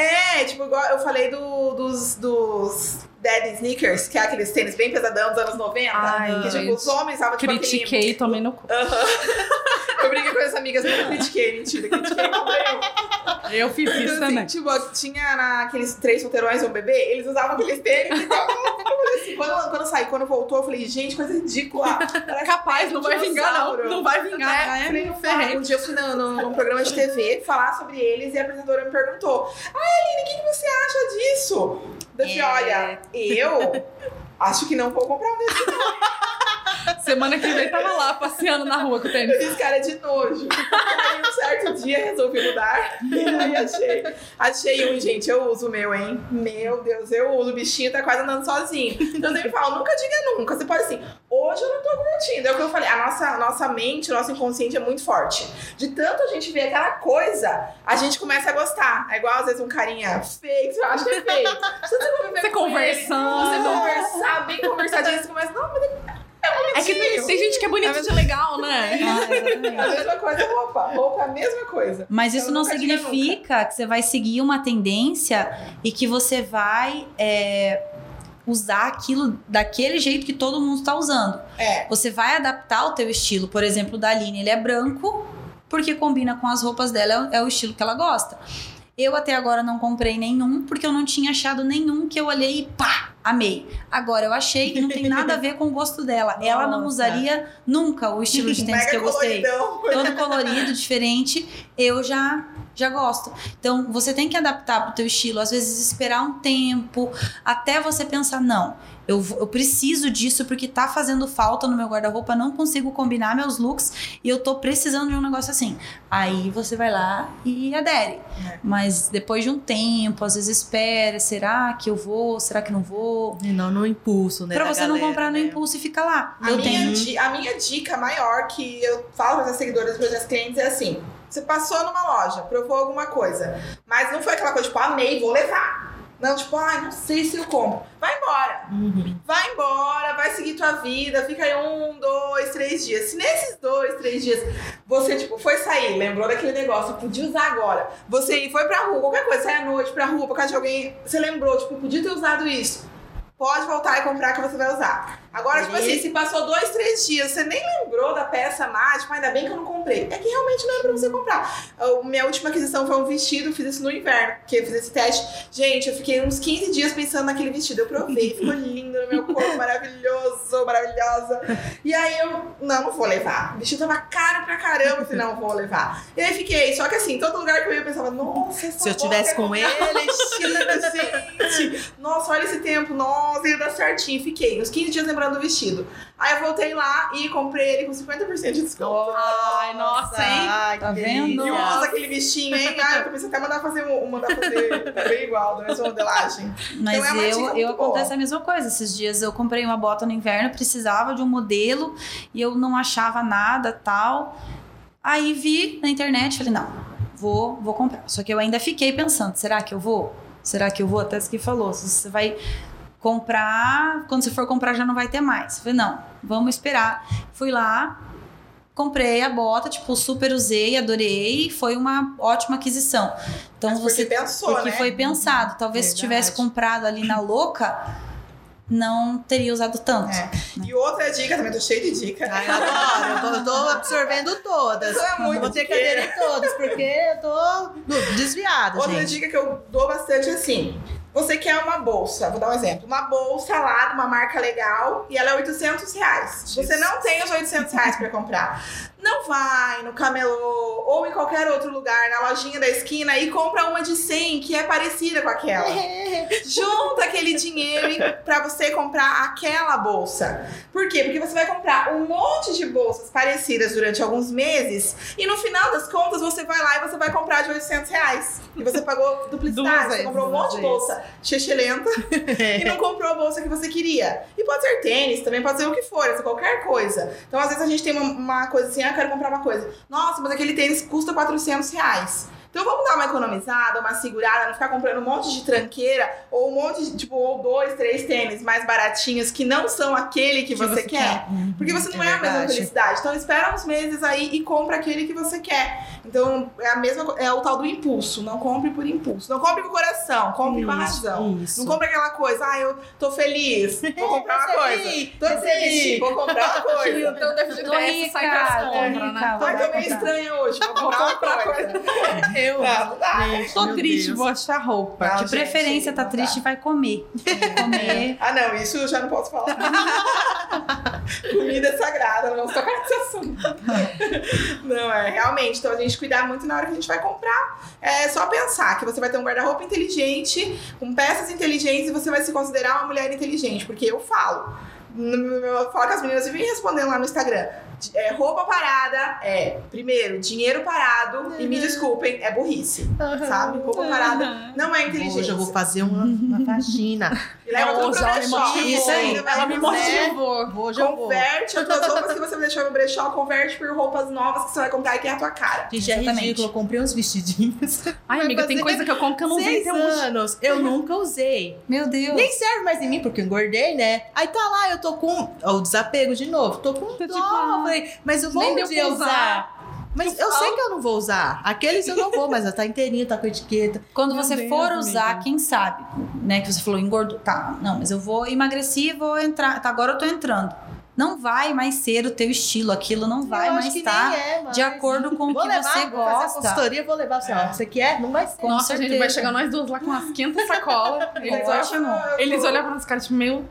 É, tipo, igual eu falei do- dos, dos Daddy Sneakers, que é aqueles tênis bem pesadão dos anos 90. Ai, que tipo, os homens usavam tipo aquele... Critiquei, tomei no cu. Eu brinquei com as amigas, não critiquei, mentira, critiquei comprei. Eu fiz isso Então, assim, também. tipo, tinha naqueles três solteirões e um bebê, eles usavam aqueles tênis. Então, eu assim, quando, quando saí, quando voltou, eu falei, gente, coisa ridícula. Parece Capaz, não vai vingar, não. Não vai vingar. Né? É, ferrei. vai. Um dia eu fui no, no- num programa de TV falar sobre eles e a apresentadora me perguntou: Ai, Aline, o que, que você acha disso? Eu falei, É. olha, eu acho que não vou comprar um desse. Semana que vem tava lá passeando na rua com o tênis. Eu fiz cara de nojo. Aí um certo dia resolvi mudar. Aí achei. Achei um, gente, eu uso o meu, hein? Meu Deus, eu uso. O bichinho tá quase andando sozinho. Então eu sempre falo, nunca diga nunca. Você pode assim, hoje eu não tô curtindo. É o que eu falei, a nossa, a nossa mente, o nosso inconsciente é muito forte. De tanto a gente ver aquela coisa, a gente começa a gostar. É igual às vezes um carinha fake, você acha que é fake. Você Você ele, conversando. você conversar bem conversadinho, você começa, não, mas é É que tem, gente que é bonito de legal, né? Ah, a mesma coisa roupa. Roupa é a mesma coisa. Mas isso não significa que você vai seguir uma tendência e que você vai é, usar aquilo daquele jeito que todo mundo está usando. É. Você vai adaptar o teu estilo. Por exemplo, o da Aline, ele é branco porque combina com as roupas dela, é é o estilo que ela gosta. Eu até agora não comprei nenhum porque eu não tinha achado nenhum que eu olhei e pá, amei. Agora eu achei que não tem nada a ver com o gosto dela. Ela não Nossa. usaria nunca o estilo de tênis que eu gostei coloridão. todo colorido, diferente, eu já já gosto. Então, você tem que adaptar pro teu estilo, às vezes esperar um tempo até você pensar, não, eu, eu preciso disso porque tá fazendo falta no meu guarda-roupa, não consigo combinar meus looks e eu tô precisando de um negócio assim. Aí você vai lá e adere. É. Mas depois de um tempo, às vezes espera, será que eu vou, será que não vou? E não no impulso, né? Pra você não galera, comprar no né? impulso e ficar lá. A eu minha, tenho di- a minha dica maior que eu falo para as seguidoras e para as clientes é assim: você passou numa loja, provou alguma coisa, mas não foi aquela coisa tipo, amei, vou levar. Não, tipo, ai, não sei se eu compro. Vai embora. Uhum. Vai embora, vai seguir tua vida, fica aí um, dois, três dias. Se nesses dois, três dias você, tipo, foi sair, lembrou daquele negócio, podia usar agora. Você foi pra rua, qualquer coisa, sai à noite pra rua, por causa de alguém, você lembrou, tipo, podia ter usado isso. Pode voltar e comprar que você vai usar. Agora, tipo assim, se passou dois, três dias, você nem lembrou da peça mais, tipo, ainda bem que eu não comprei. É que realmente não é pra você comprar. A minha última aquisição foi um vestido, fiz isso no inverno, porque eu fiz esse teste. Gente, eu fiquei uns 15 dias pensando naquele vestido. Eu provei, ficou lindo no meu corpo, maravilhoso, maravilhosa. E aí eu, não, não vou levar. O vestido tava caro pra caramba, eu falei, não, vou levar. E aí fiquei, só que assim, todo lugar que eu ia eu pensava, nossa, Se eu tivesse é com ele, Gente, nossa, olha esse tempo, nossa, ia dar certinho. Fiquei uns 15 dias do vestido. Aí eu voltei lá e comprei ele com 50% de desconto. Ai, nossa, hein? Ai, Tá vendo? E usa aquele vestinho, hein? Ai, eu comecei até a mandar fazer um, mandar fazer bem igual, da mesma modelagem. Mas Então é eu, eu boa. acontece a mesma coisa. Esses dias eu comprei uma bota no inverno, precisava de um modelo e eu não achava nada tal. Aí vi na internet, falei, não, vou, vou comprar. Só que eu ainda fiquei pensando, será que eu vou? Será que eu vou? Até isso que falou, se você vai comprar, quando você for comprar já não vai ter mais. Eu falei, não, vamos esperar. Fui lá, comprei a bota, tipo, super usei, adorei, foi uma ótima aquisição. Então Mas porque você pensou, porque né? foi pensado. Talvez se Verdade. tivesse comprado ali na louca, não teria usado tanto. É. E outra dica, também tô cheio de dica. Ai, eu adoro. Eu tô, tô absorvendo todas. Isso é muito Vou ter que aderir todas, porque eu tô desviada, Outra gente. dica que eu dou bastante é assim. Você quer uma bolsa, vou dar um exemplo. Uma bolsa lá de uma marca legal e ela é 800 reais. Você não tem os 800 reais pra comprar. Não vai no camelô ou em qualquer outro lugar, na lojinha da esquina e compra uma de 100 que é parecida com aquela. Junta aquele dinheiro pra você comprar aquela bolsa. Por quê? Porque você vai comprar um monte de bolsas parecidas durante alguns meses e no final das contas você vai lá e você vai comprar de 800 reais. E você pagou duplicidade. Você comprou um monte de bolsa chechelenta e não comprou a bolsa que você queria. E pode ser tênis, também pode ser o que for, qualquer coisa. Então, às vezes, a gente tem uma, uma coisa assim, ah, eu quero comprar uma coisa. Nossa, mas aquele tênis custa 400 reais. Então vamos dar uma economizada, uma segurada, não ficar comprando um monte de tranqueira ou um monte de, tipo, ou dois, três tênis mais baratinhos que não são aquele que, você, quer. Porque você não é, É a mesma felicidade. Então espera uns meses aí e compra aquele que você quer. Então é a mesma é o tal do impulso. Não compre por impulso. Não compre com o coração, compre com a Isso, razão. isso. Não compre aquela coisa, ah, eu tô feliz, vou comprar uma coisa. Tô feliz, vou comprar uma coisa. Então deve Tô rica, sai pras tô compras, rica, né? Ai, tô meio estranha hoje, vou comprar uma coisa. Eu. Não, não. Gente, Tô triste, Deus. vou achar roupa. Não, De gente, preferência, tá triste, vai comer. comer. Ah, não, isso eu já não posso falar. Comida é sagrada, não vamos tocar nesse assunto. não, é, realmente. Então a gente cuidar muito na hora que a gente vai comprar. É só pensar que você vai ter um guarda-roupa inteligente, com peças inteligentes e você vai se considerar uma mulher inteligente. Porque eu falo. eu falo com as meninas e vem respondendo lá no Instagram. É, roupa parada é, primeiro, dinheiro parado, e me desculpem, é burrice. Sabe? Roupa parada não é inteligência. Hoje eu vou fazer uma, uma faxina. E leva tudo ela me brechó. Isso aí? Ela me motivou. Hoje eu vou. Converte as tuas roupas que você deixou no brechó, converte por roupas novas que você vai comprar e que é a tua cara. Gente, é Exatamente. ridículo. Eu comprei uns vestidinhos. Ai, amiga, tem coisa que eu compro que eu não usei até anos. Eu nunca usei. Meu Deus. Nem serve mais em mim, porque eu engordei, né? Aí tá lá, eu tô com. Ó, o desapego de novo. Tô com Tá dó. tipo, falei, mas eu vou nem um dia usar. usar. Mas eu sei que eu não vou usar. Aqueles eu não vou, mas tá inteirinho, tá com etiqueta. Quando Meu você Deus, for amiga. usar, quem sabe, né? Que você falou engordou. Tá, não, mas eu vou emagrecer e vou entrar. Tá, agora eu tô entrando. Não vai mais ser o teu estilo, aquilo não vai mais estar nem é, mas- de acordo com o que levar, você vou fazer a gosta. consultoria, vou levar você. Ó, você quer? Não vai ser. Com Nossa, gente, vai certeza. chegar nós duas lá com umas 500 sacolas. Eles, Ótimo. eles olham pra nós caras, tipo, meu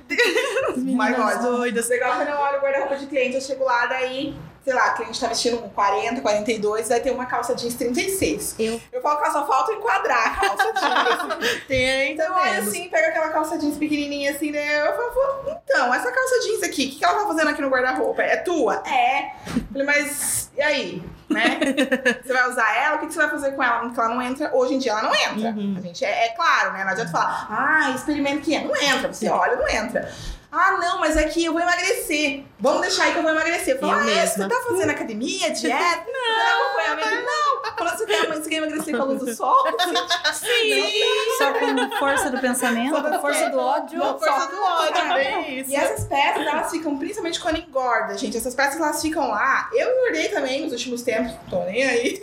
My God. doidas. Legal quando eu olho o guarda-roupa de cliente, eu chego lá, daí, sei lá, a cliente tá vestindo um 40, 42, daí tem uma calça jeans 36. Eu- Eu falo que só falta enquadrar a calça jeans. assim. Tem Então, olha assim, pega aquela calça jeans pequenininha assim, né? Eu falo, então, essa calça jeans aqui, o que, que ela tá fazendo aqui no guarda-roupa? É tua? É. Falei, mas e aí? Né? Você vai usar ela? O que, que você vai fazer com ela? Porque ela não entra, hoje em dia ela não entra. Uhum. A gente, é, é claro, né? Não adianta falar, ah, experimenta que é. Não entra, você olha, não entra. Ah, não, mas é que eu vou emagrecer. Vamos deixar aí que eu vou emagrecer. Eu falo, Eu ah, é, mesma. você tá fazendo academia, dieta? Não. acompanhamento? Não. Falando, você quer, você quer emagrecer com a luz do sol? Sim. Só com força do pensamento, com força do ódio. Não, força do ódio, bem isso. E essas peças, elas ficam, principalmente quando engorda, gente. Essas peças, elas ficam lá. Eu engordei também nos últimos tempos, tô nem aí.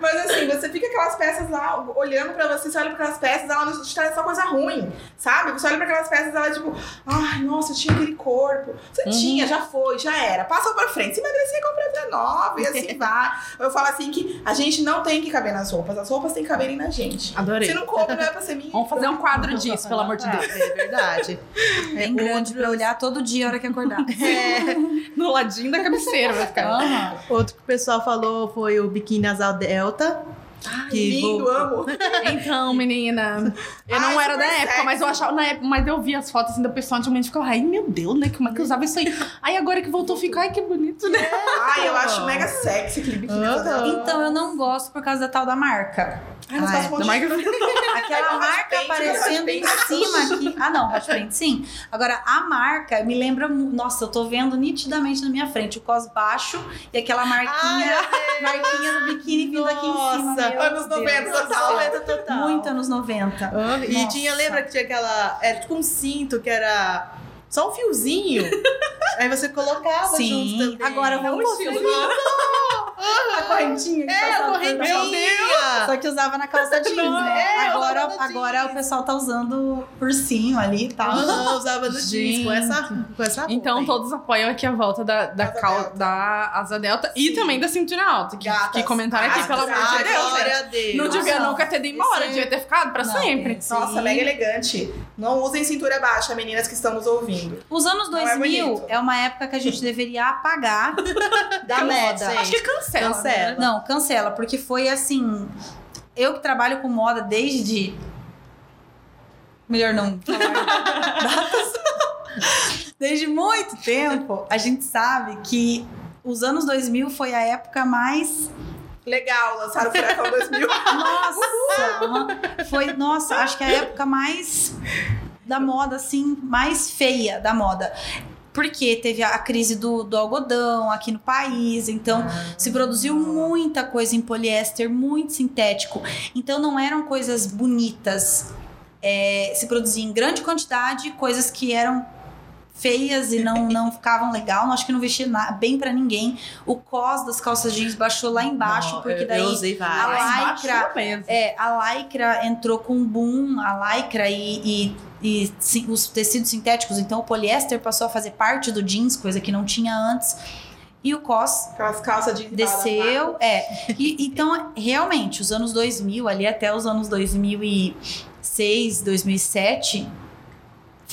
Mas assim, você fica aquelas peças lá, olhando pra você, você olha pra aquelas peças, ela não te traz só coisa ruim, sabe? Você olha pra aquelas peças, ela é tipo, ai, nossa, eu tinha aquele corpo. Você Uhum. tinha, já foi, já era. Passou pra frente. Se emagrecer, compra outra nova e assim vai. Eu falo assim que a gente não tem que caber nas roupas, as roupas têm que caberem na gente. Adorei. Se não coube, não é pra ser minha. Vamos fazer um quadro disso, pelo amor de Deus. É verdade. Bem É, grande pra olhar todo dia a hora que acordar. No ladinho da cabeceira vai ficar. Aham. Outro que o pessoal falou foi o biquíni asal delta. Que Lindo, vou- amo. Então, menina, eu não Ai, era da época, mas eu sexy. achava na época, mas eu vi as fotos assim do pessoal antigamente e ficava, ai meu Deus, né? Como é que eu usava isso aí? Aí agora que voltou, fica, ai que bonito, né? Ai, eu acho mega sexy aquele biquíni. Então eu não gosto por causa da tal da marca. Ai, não Ah, é. Da marca- Aquela marca Paint, aparecendo em cima aqui. Ah, não, Hot Paint sim. Agora, a marca me lembra. Nossa, eu tô vendo nitidamente na minha frente o cos baixo e aquela marquinha, marquinha do biquíni vindo aqui em cima. Meu anos Deus 90 do total. céu. 90 total. Muito anos 90. Ah, E Nossa. tinha, lembra que tinha aquela. Era tipo um cinto que era só um fiozinho. Aí você colocava Sim, junto também. agora vamos É um estilo. A correntinha que É, a correntinha. Só que usava na calça jeans, Não, né? é, agora, agora jeans. o pessoal tá usando ursinho ali e tal. Usava no jeans com essa, com essa roupa Então aí. todos apoiam aqui a volta da, da, Asa cal- delta. da asa delta e Sim. também da cintura alta. Que, Gatas. que comentaram aqui, Ah, pelo amor de Deus. glória né? a Deus. Não devia Nossa. nunca ter ido embora, devia ter ficado pra Não, sempre. esse- Nossa, Sim. mega elegante. Não usem cintura baixa, meninas que estão nos ouvindo. Os anos Não é 2000 bonito. é, uma época que a gente deveria apagar da moda. Acho que cancela. Cancela. né? Não, cancela, porque foi assim. Eu que trabalho com moda desde. Melhor não datas. Desde muito tempo, a gente sabe que os anos 2000 foi a época mais. Legal, lançaram o Furacão 2000. Nossa! foi, nossa, acho que a época mais. da moda, assim, mais feia da moda. Porque teve a crise do, do algodão aqui no país, então se produziu muita coisa em poliéster, muito sintético. Então não eram coisas bonitas. É, se produzia em grande quantidade coisas que eram feias e não, não ficavam legal. Acho que não vestia na- bem pra ninguém. O cos das calças jeans baixou lá embaixo, Não, porque daí Eu usei a várias. Lycra- é, a lycra entrou com um boom, a lycra e, e, e sim, os tecidos sintéticos, então o poliéster passou a fazer parte do jeans, coisa que não tinha antes. E o cos Aquelas calças de desceu, é. E, então, realmente, os anos 2000, ali até os anos 2006, 2007,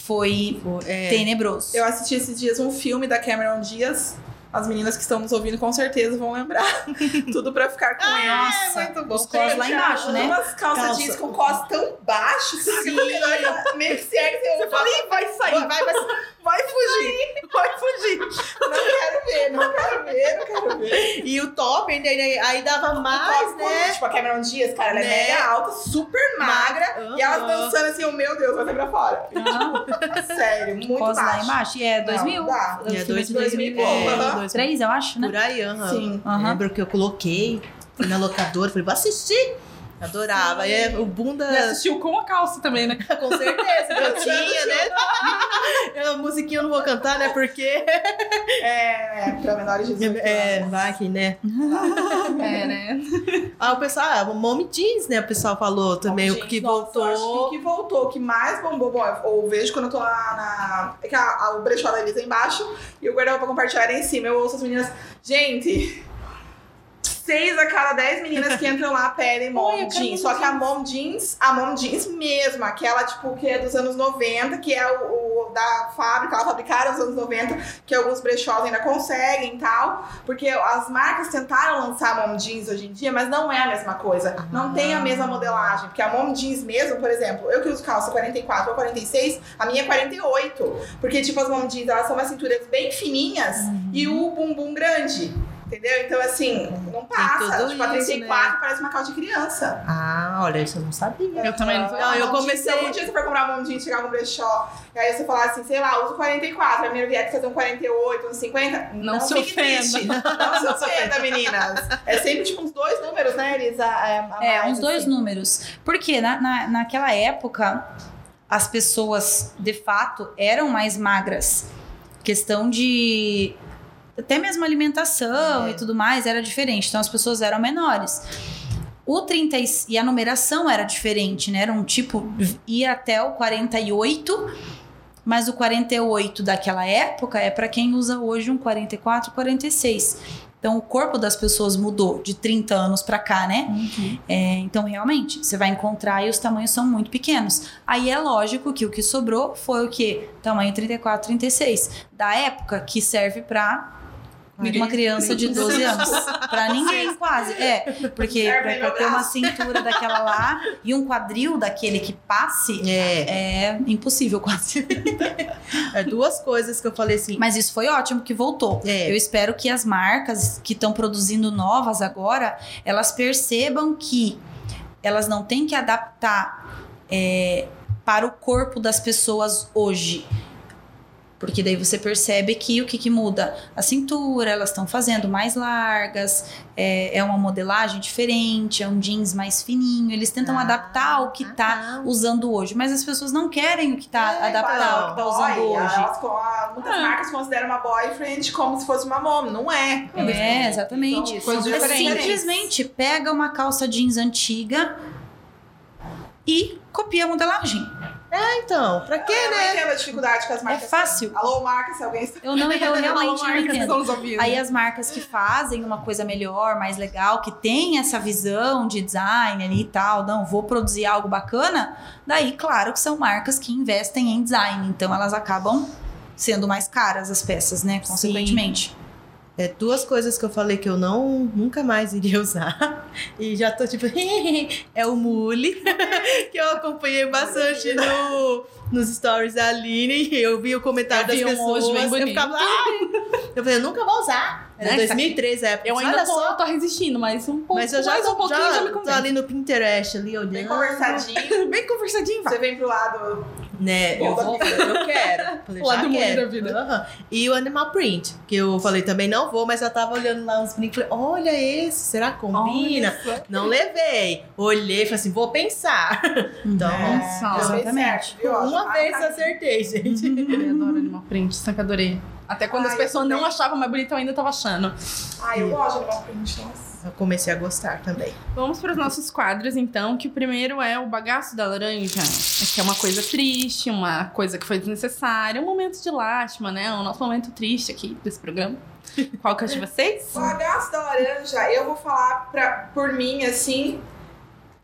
foi É. tenebroso. Eu assisti esses dias um filme da Cameron Diaz. As meninas que estão nos ouvindo com certeza vão lembrar. Tudo pra ficar com ela. Nossa, muito bom. os cos lá embaixo, né? Umas calças Calça. jeans com cos tão baixos. Sim. Meio que. Eu falei, vai sair. Vai, vai, Vai fugir, vai fugir. Não quero ver, não quero ver, não quero ver. E o top ainda aí, aí dava mais, top, né? Tipo, a Cameron Dias, cara, ela é né? é mega alta, super magra. Uhum. E ela dançando assim, oh, meu Deus, vai sair pra fora. Não. Tipo, sério, muito Posso baixo. É, Lá embaixo? É, e é 2000. Não, dá. É 2000 e pouco. É, dois, três, eu acho, né? Por aí, aham. Uhum. Sim. Uhum. Lembro que eu coloquei, fui na locadora, falei, vou assistir. Adorava. É, o bunda. E assistiu com a calça também, né? Com certeza, que eu tinha, né? Eu, a musiquinha eu não vou cantar, né? Porque. É, pra menores de 18 É, vai aqui, né? É, né? Ah, o pessoal, ah, o Mommy Jeans, né? O pessoal falou também, o que nossa, eu Acho que o voltou. que voltou, o que mais bombou, bom, eu vejo quando eu tô lá na. É que a, a- o brechó da Elisa é embaixo e o guarda-roupa pra compartilhar é em cima. Eu ouço as meninas. Gente, seis a cada dez meninas que entram lá pedem mom jeans. Só que a mom jeans, a mom jeans mesmo, aquela tipo que é dos anos 90, que é o, o da fábrica, ela fabricaram nos anos 90, que alguns brechós ainda conseguem e tal. Porque as marcas tentaram lançar mom jeans hoje em dia, mas não é a mesma coisa. Não tem a mesma modelagem. Porque a mom jeans mesmo, por exemplo, eu que uso calça 44 ou 46, a minha é 48. Porque, tipo, as mom jeans, elas são umas cinturas bem fininhas e o bumbum grande. Entendeu? Então, assim, não passa. Tipo, a isso, 34 parece uma calça de criança. Ah, olha, isso eu não sabia. Eu também não. Não, eu Mom jeans, comecei- Se algum dia você for comprar mom jeans, chegar no brechó, e aí você falar assim, sei lá, uso 44, a menina vier fazer um 48, um 50, Não se fique ofenda. Não se ofenda, meninas. É sempre, tipo, uns dois números, né, Elisa? É, a É, mais, uns dois assim. números. Porque na, na, naquela época, as pessoas, de fato, eram mais magras. Questão de. Até mesmo alimentação É. e tudo mais era diferente. Então as pessoas eram menores. O 30 e, a numeração era diferente, né? Era um tipo. ia até o 48. Mas o 48 daquela época é para quem usa hoje um 44, 46. Então o corpo das pessoas mudou de 30 anos para cá, né? É, então, realmente, você vai encontrar e os tamanhos são muito pequenos. Aí é lógico que o que sobrou foi o quê? Tamanho 34, 36. Da época que serve pra uma criança de 12 anos. Pra ninguém, quase. É, porque Serve pra, pra ter uma cintura daquela lá e um quadril daquele que passe, É, é impossível quase. é duas coisas que eu falei assim. Mas isso foi ótimo que voltou. É. Eu espero que as marcas que estão produzindo novas agora, elas percebam que elas não têm que adaptar é, para o corpo das pessoas hoje. Porque daí você percebe que o que, que muda? A cintura, elas estão fazendo mais largas, é, é uma modelagem diferente, é um jeans mais fininho. Eles tentam Ah, adaptar ao que tá ah, usando hoje. Mas as pessoas não querem o que tá É, adaptar ao que tá usando boy, hoje. elas ah, muitas É. marcas consideram uma boyfriend como se fosse uma mom. Não é. É, exatamente. Então, Coisas É simplesmente pega uma calça jeans antiga e copia a modelagem. Então, pra quê, Eu né? entendo a dificuldade que as marcas É fácil. Alô, marca, se alguém está... Eu não, eu realmente não entendo. Aí as marcas que fazem uma coisa melhor, mais legal, que tem essa visão de design ali e tal, não, vou produzir algo bacana, daí claro que são marcas que investem em design, então elas acabam sendo mais caras as peças, né, consequentemente. É duas coisas que eu falei que eu não nunca mais iria usar. E já tô tipo, é o Mule, que eu acompanhei bastante no, nos stories da Aline. E eu vi o comentário Eu das um pessoas. bem eu ficava, ai! Eu falei, eu nunca vou usar. Era Né, 2013 a época. Eu ainda tô, só. tô resistindo, mas um pouco Mas eu já, mais tô, um pouquinho já, já, me tô ali no Pinterest, ali olhando. Bem conversadinho. Bem conversadinho, vai. Você vem pro lado... Né, eu vou, eu quero. Falei, O lado quero. da vida. Aham. E o Animal Print, que eu falei também não vou, mas eu tava olhando lá uns brincos, falei, olha esse, será que combina? Olha só. Não levei. Olhei e falei assim, vou pensar. Então, É, exatamente. certo, uma vez acertei, gente. Eu adoro Animal Print, sempre adorei. Até quando Ai, as pessoas eu não achavam mais bonita, eu ainda tava achando. Ai, eu gosto de print, nossa. Eu comecei a gostar também. Vamos para os nossos quadros, então, que o primeiro é o bagaço da laranja, que é uma coisa triste, uma coisa que foi desnecessária, um momento de lástima, né? O nosso momento triste aqui desse programa. Qual que é de vocês? O bagaço da laranja, eu vou falar pra, por mim, assim,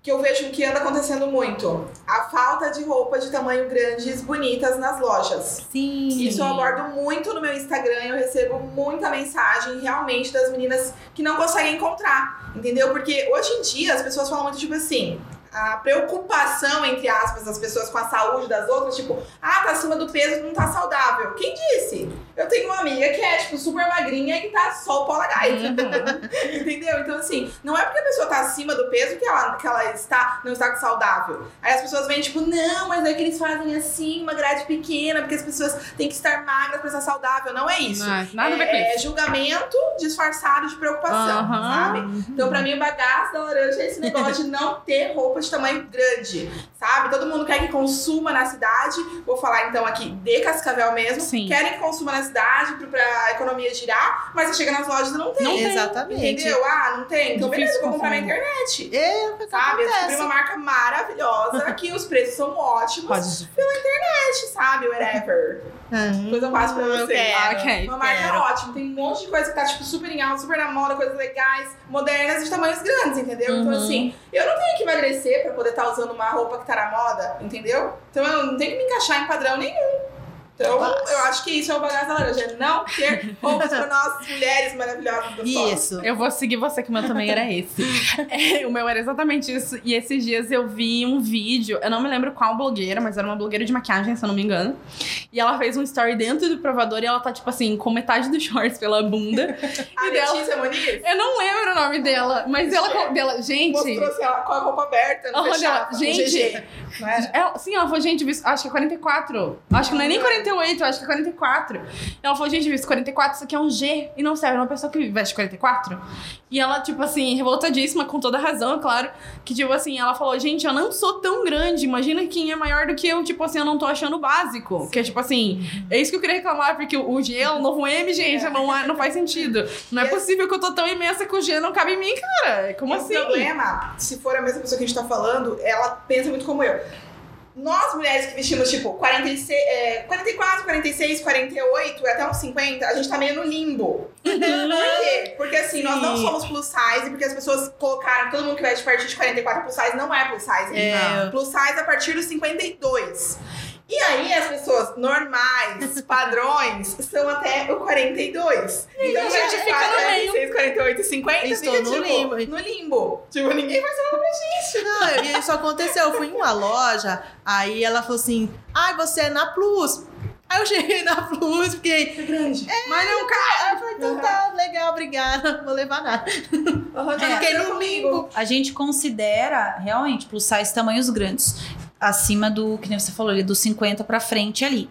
que eu vejo que anda acontecendo muito. A falta de roupa de tamanho grandes bonitas nas lojas. Sim. Isso eu abordo muito no meu Instagram, eu recebo muita mensagem realmente das meninas que não conseguem encontrar, entendeu? Porque hoje em dia as pessoas falam muito tipo assim, a preocupação, entre aspas, das pessoas com a saúde das outras, tipo, ah, tá acima do peso, não tá saudável. Quem disse? Eu tenho uma amiga que é, tipo, super magrinha e tá só o na gaita. Entendeu? Então, assim, não é porque a pessoa tá acima do peso que ela, que ela está, não está saudável. Aí as pessoas vêm, tipo, não, mas é que eles fazem assim, uma grade pequena, porque as pessoas têm que estar magras pra estar saudável. Não é isso. Não, nada a ver com É isso. julgamento disfarçado de preocupação, Aham. sabe? Então, pra mim, o bagaço da laranja é esse negócio de não ter roupa de tamanho grande, sabe? Todo mundo quer que consuma na cidade. Vou falar então aqui de Cascavel mesmo. Sim. Querem que consuma na cidade pra economia girar, mas você chega nas lojas e não tem. Não tem. Exatamente. Entendeu? Ah, não tem? Então, beleza, eu vou comprar na internet. É o que Sabe? Eu descobri acontece. uma marca maravilhosa, que os preços são ótimos. Pode. Internet, sabe? Whatever. Hum, Depois eu passo pra eu você. quero. Ok. Uma marca Quero. ótima. Tem um monte de coisa que tá, tipo, super em alta, super na moda, coisas legais, modernas e de tamanhos grandes, entendeu? Então, Uhum. assim, eu não tenho que emagrecer pra poder estar usando uma roupa que tá na moda, entendeu? Então eu não tenho que me encaixar em padrão nenhum. Então, eu acho que isso é o bagaço da laranja. é Não ter roupas pra nós, mulheres maravilhosas do Isso. Eu vou seguir você, que o meu também era esse. É, o meu era exatamente isso. E esses dias eu vi um vídeo, eu não me lembro qual blogueira, mas era uma blogueira de maquiagem, se eu não me engano. E ela fez um story dentro do provador e ela tá, tipo assim, com metade dos shorts pela bunda. A E dela- Letícia Moniz Eu não lembro o nome dela, mas ela. dela gente. mostrou assim, ela com a roupa aberta, no Olha, fechado, gente. Não? Ela, sim, ela falou, gente, acho que é 44. Acho que não é nem 48, acho que é 44. Ela falou, gente, visto 44, isso aqui é um G e não serve. Uma pessoa que veste 44. E ela, tipo assim, revoltadíssima, com toda razão, é claro. Que, tipo assim, ela falou, gente, eu não sou tão grande. Imagina quem é maior do que eu. Tipo assim, eu não tô achando o básico. Que é tipo assim, é isso que eu queria reclamar, porque o G é o novo M, gente, não, é- não faz sentido. Não é E possível que eu tô tão imensa que o G não cabe em mim, cara. Como o assim? problema, se for a mesma pessoa que a gente tá falando, ela pensa muito como eu. Nós, mulheres que vestimos, tipo, 46, é, 44, 46, 48, até uns 50, a gente tá meio no limbo. Por quê? Porque, assim, nós não Sim. somos plus size, porque as pessoas colocaram, todo mundo que veste a partir de 44 plus size não é plus size. É. Plus size a partir dos 52. E aí, as pessoas normais, padrões, são até o 42. Então, a gente fica no 46, 48, 50, Estou fica, no tipo, limbo. no limbo. Tipo, ninguém vai saber pra gente. Não, e isso aconteceu. Eu fui em uma loja, aí ela falou assim: ai, você é na Plus. Aí eu cheguei na Plus, fiquei. É grande. Mas não cai. Aí eu falei, então tá, legal, obrigada. Não vou levar nada. Uhum, É, fiquei no limbo. A gente considera realmente plus size tamanhos grandes, acima do que nem você falou ali, dos 50 pra frente ali.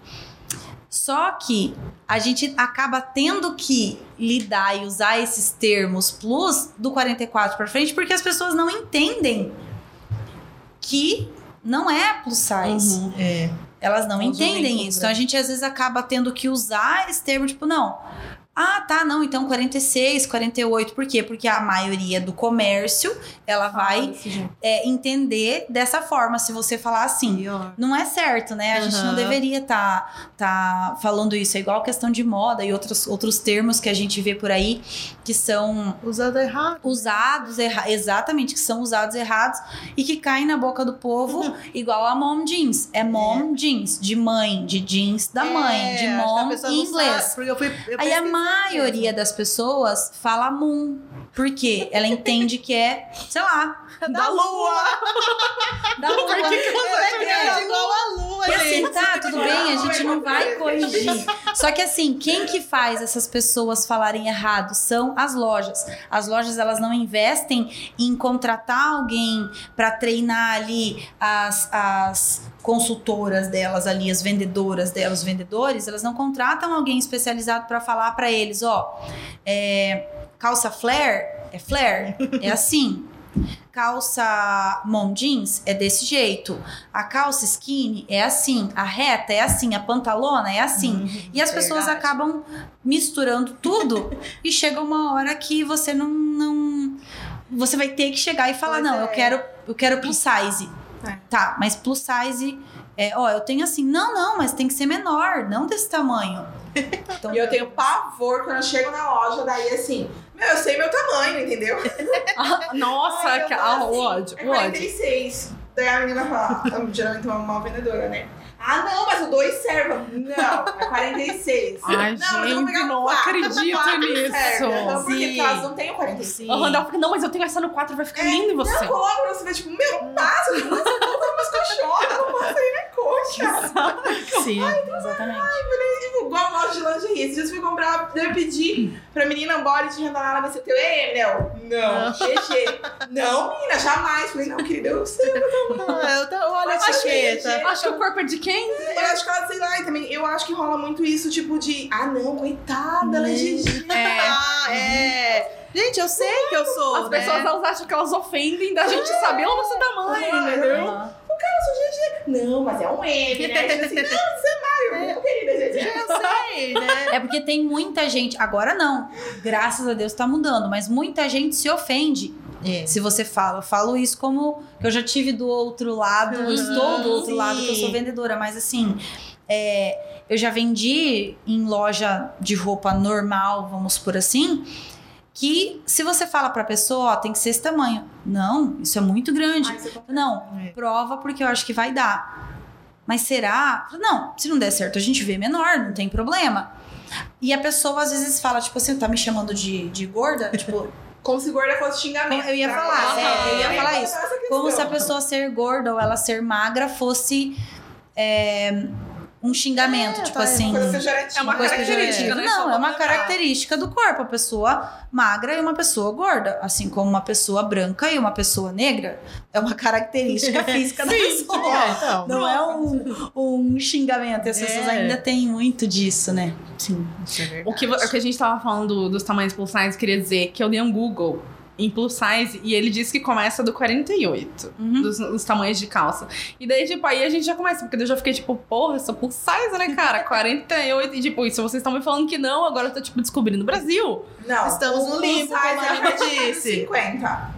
Só que a gente acaba tendo que lidar e usar esses termos plus do 44 pra frente porque as pessoas não entendem que não é plus size. Uhum. É. Elas não não entendem isso. Então a gente às vezes acaba tendo que usar esse termo, tipo, não. Ah, tá, não, então 46, 48. Por quê? Porque a maioria do comércio, ela vai jeito. é, entender dessa forma. Se você falar assim, Pior. não é certo, né? A gente não deveria estar tá, falando isso. É igual questão de moda e outros, outros termos que a gente vê por aí que são Usando errado. usados erra exatamente, que são usados errados e que caem na boca do povo igual a mom jeans. É mom jeans, de mãe, de jeans da mãe, de É, que a mom em inglês. sabe, porque eu fui, eu Aí a pesquisei maioria das pessoas fala moon. Por quê? Ela entende que é, sei lá, Da lua! da lua. Por que que você é grande igual a lua, E assim, gente. tá, tudo bem, a gente não vai corrigir. Só que assim, quem que faz essas pessoas falarem errado são as lojas. As lojas, elas não investem em contratar alguém pra treinar ali as, as consultoras delas ali, as vendedoras delas, os vendedores, elas não contratam alguém especializado pra falar pra eles, ó, é, calça flare, é flare, é assim. Calça mom jeans é desse jeito. A calça skinny é assim. A reta é assim. A pantalona é assim. e as pessoas acabam misturando tudo e chega uma hora que você não. não você vai ter que chegar e falar: Pois não, é. eu quero, eu quero plus size. É. Tá, mas plus size. É, ó, eu tenho assim, não, não, mas tem que ser menor, não desse tamanho. Então, E eu tenho pavor quando eu chego na loja, daí assim, meu, eu sei meu tamanho, entendeu? Nossa, Ai, que- ah, assim, o ódio, É o ódio. 46. Daí a menina fala, ah, geralmente é uma mal vendedora, né? Ah, não, mas o 2 serve. Não, é 46. Ai, não, mas eu vou pegar gente, o não quatro. acredito O quatro nisso. serve. Então, por que Sim. porque elas não têm o 46? Sim. A Randall fica, não, mas eu tenho essa no 4, vai ficar É, lindo em você. Não, coloca pra você ver, tipo, meu, não passa, não passa, não não passa aí na coxa. Sim. exatamente. Tipo, igual loja de lingerie. Esses dias eu fui comprar, eu pedi pra menina body de jantar, ela vai ser teu M, Nel? Não. GG. Não, menina, jamais. Falei, não, querida, eu sei. Ah, eu tô, olha a Mas acho que- etiqueta. Acho que o corpo é de quem? Eu acho que ela, sei lá, e também, eu acho que rola muito isso, tipo de, ah, não, coitada, ela é GG. É. Ah, é. Gente, eu sei que eu sou, As né? pessoas elas acham que elas ofendem da gente saber o nosso tamanho, entendeu? Aham. Não, mas é um M, né? Tipo assim, não, você vai, não, querida, GG. Eu sei, né? É porque tem muita gente. Agora não. Graças a Deus tá mudando. Mas muita gente se ofende É. se você fala. Eu falo isso como eu já tive do outro lado, eu Uhum, estou do outro sim. lado, que eu sou vendedora. Mas assim, é, eu já vendi em loja de roupa normal, vamos por assim. Que se você fala pra pessoa, ó, tem que ser esse tamanho. Não, isso é muito grande. Ai, Não, É. prova porque eu acho que vai dar. Mas será? Não, se não der certo, a gente vê menor, não tem problema. E a pessoa às vezes fala, tipo assim, tá me chamando de, de gorda? Tipo, Como se gorda fosse xingamento. Eu ia tá? falar, é, eu ia falar isso. questão. como se a pessoa ser gorda ou ela ser magra fosse é, um xingamento, É, tipo tá, assim. Coisa. É uma coisa característica, né? Não, Só é uma característica do corpo. A pessoa magra e uma pessoa gorda. Assim como uma pessoa branca e uma pessoa negra. É uma característica física da pessoa. É, então. Não é um, um xingamento. E as pessoas É. ainda têm muito disso, né? Sim, isso é verdade. O que, o que a gente tava falando dos tamanhos plus size, queria dizer que eu dei um Google em plus size e ele disse que começa do 48, Uhum. dos, dos tamanhos de calça. E daí, tipo, aí a gente já começa, porque eu já fiquei tipo, porra, eu sou plus size, né, cara? 48. E tipo, e se vocês estão me falando que não, agora eu tô, tipo, descobrindo o Brasil. Não. Estamos no limbo, como a é Ana disse. 50.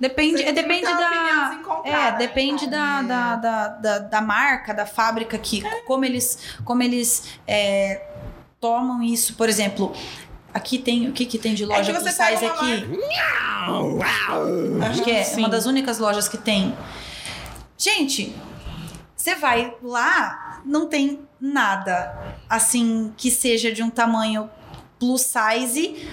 Depende, é, tem depende opinião da. É, né, depende da, da, da, da, da marca, da fábrica que. Como eles, como eles é, tomam isso. Por exemplo, aqui tem. O que, que tem de loja É que plus size uma aqui? Acho que é Sim. uma das únicas lojas que tem. Gente, você vai lá, não tem nada assim que seja de um tamanho plus size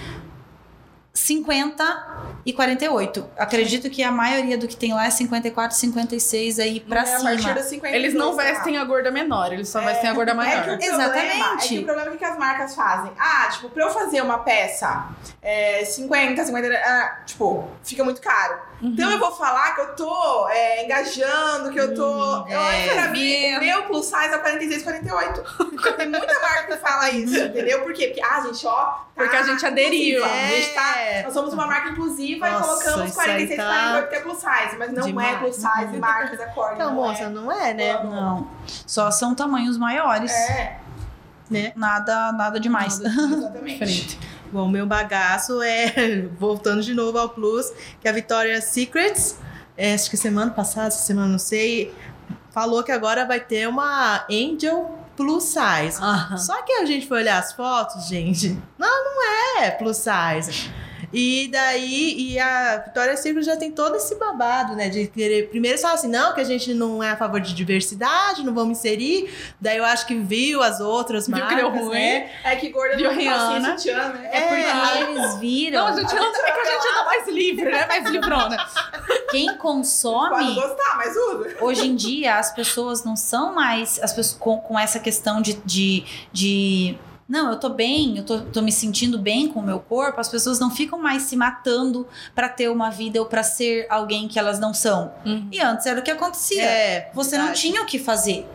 50 e 48. Acredito que a maioria do que tem lá é 54, 56 aí pra É, a cima. partir dos 52, Eles não lá. vestem a gorda menor, eles só vestem a gorda É que, maior. o problema, Exatamente. é que o problema é o que as marcas fazem. Ah, tipo, pra eu fazer uma peça é, 50, 50, ah, tipo, fica muito caro. Uhum. Então eu vou falar que eu tô é, engajando, que eu tô. Hum, eu, é. pra mim, o meu plus size é 46, 48. Tem muita marca que fala isso, entendeu? Por quê? Porque, ah, gente, ó. tá Porque a gente aderiu. A gente tá, É. nós somos uma marca inclusiva Nossa, e colocamos isso aí 46, tá 48 que é plus size. Mas não é demais. plus size, marcas acorde. Então, não moça, é. não é, né? Não. Só são tamanhos maiores. É, Nada, nada demais. exatamente. Diferente. Bom, meu bagaço é, voltando de novo ao Plus, que a Victoria's Secrets, é, acho que semana passada, essa semana não sei, falou que agora vai ter uma Angel Plus Size. Só que a gente foi olhar as fotos, gente, não, não é plus size. E daí, e a Victoria's Secret já tem todo esse babado, né? De querer. Primeiro eles falam assim, não, que a gente não é a favor de diversidade, não vamos inserir. Daí eu acho que viu as outras Viu que marcas, deu ruim. né? É que gorda Viu não sutiã, né? É porque eles Não, viram. a gente anda, é que a gente anda mais livre, né? Mais livrona. Quem Pode consome. gostar, mas usa. Hoje em dia, as pessoas não são mais as pessoas com, com essa questão de, de, de não, eu tô bem, eu tô, tô me sentindo bem com o meu corpo. As pessoas não ficam mais se matando pra ter uma vida ou pra ser alguém que elas não são. Uhum. E antes era o que acontecia. É, Você não verdade. tinha o que fazer.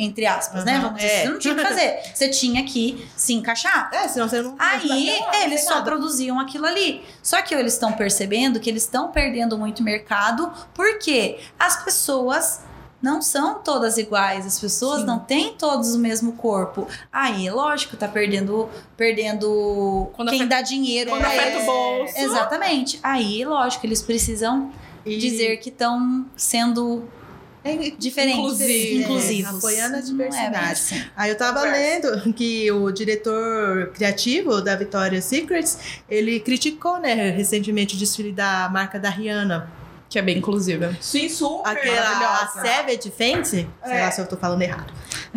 Entre aspas, né? Aham, Vamos dizer, é. você não tinha o que fazer. Você tinha que se encaixar. É, senão você não. Aí não eles só produziam aquilo ali. Só que eles estão percebendo que eles estão perdendo muito mercado, porque as pessoas não são todas iguais, as pessoas Sim. não têm todos o mesmo corpo. Aí, lógico, tá perdendo, perdendo Quando quem afeta- dá dinheiro Quando afeta o bolso. Exatamente. Aí, lógico, eles precisam E- dizer que estão sendo É, diferentes, Inclusive, inclusivos. é, apoiando a é diversidade. assim. Aí eu tava Conversa. lendo que o diretor criativo da Victoria's Secrets, ele criticou, né, recentemente o desfile da marca da Rihanna. Que é bem inclusiva. Sim, super. Aquela a. Savage Fenty, sei É. lá se eu tô falando errado.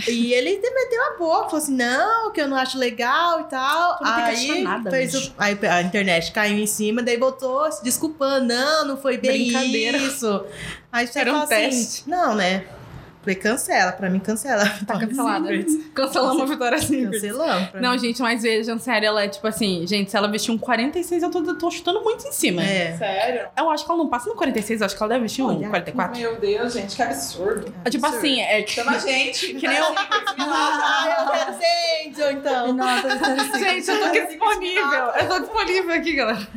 E ele meteu a boca, falou assim, não, que eu não acho legal e tal. Tu não tem que aí, achar nada, fez o, aí a internet caiu em cima, daí botou se desculpando, não, não foi bem Brincadeira. isso. Aí você Era um assim, teste. não, né? Falei, cancela. Pra mim, cancela. Tá cancelada. Cancelamos a Vitória Secret. Cancelamos. Não, mim. gente, mas vejam, sério, ela é tipo assim, gente, se ela vestir um 46, eu tô, eu tô chutando muito em cima. É. Sério? Eu acho que ela não passa no 46, eu acho que ela deve vestir um Olha, 44. Meu Deus, gente, que absurdo. É tipo assim, é. Chama a gente. Que nem eu- Ah, eu quero então. Nossa, Gente, eu tô aqui disponível. Eu tô disponível aqui, galera.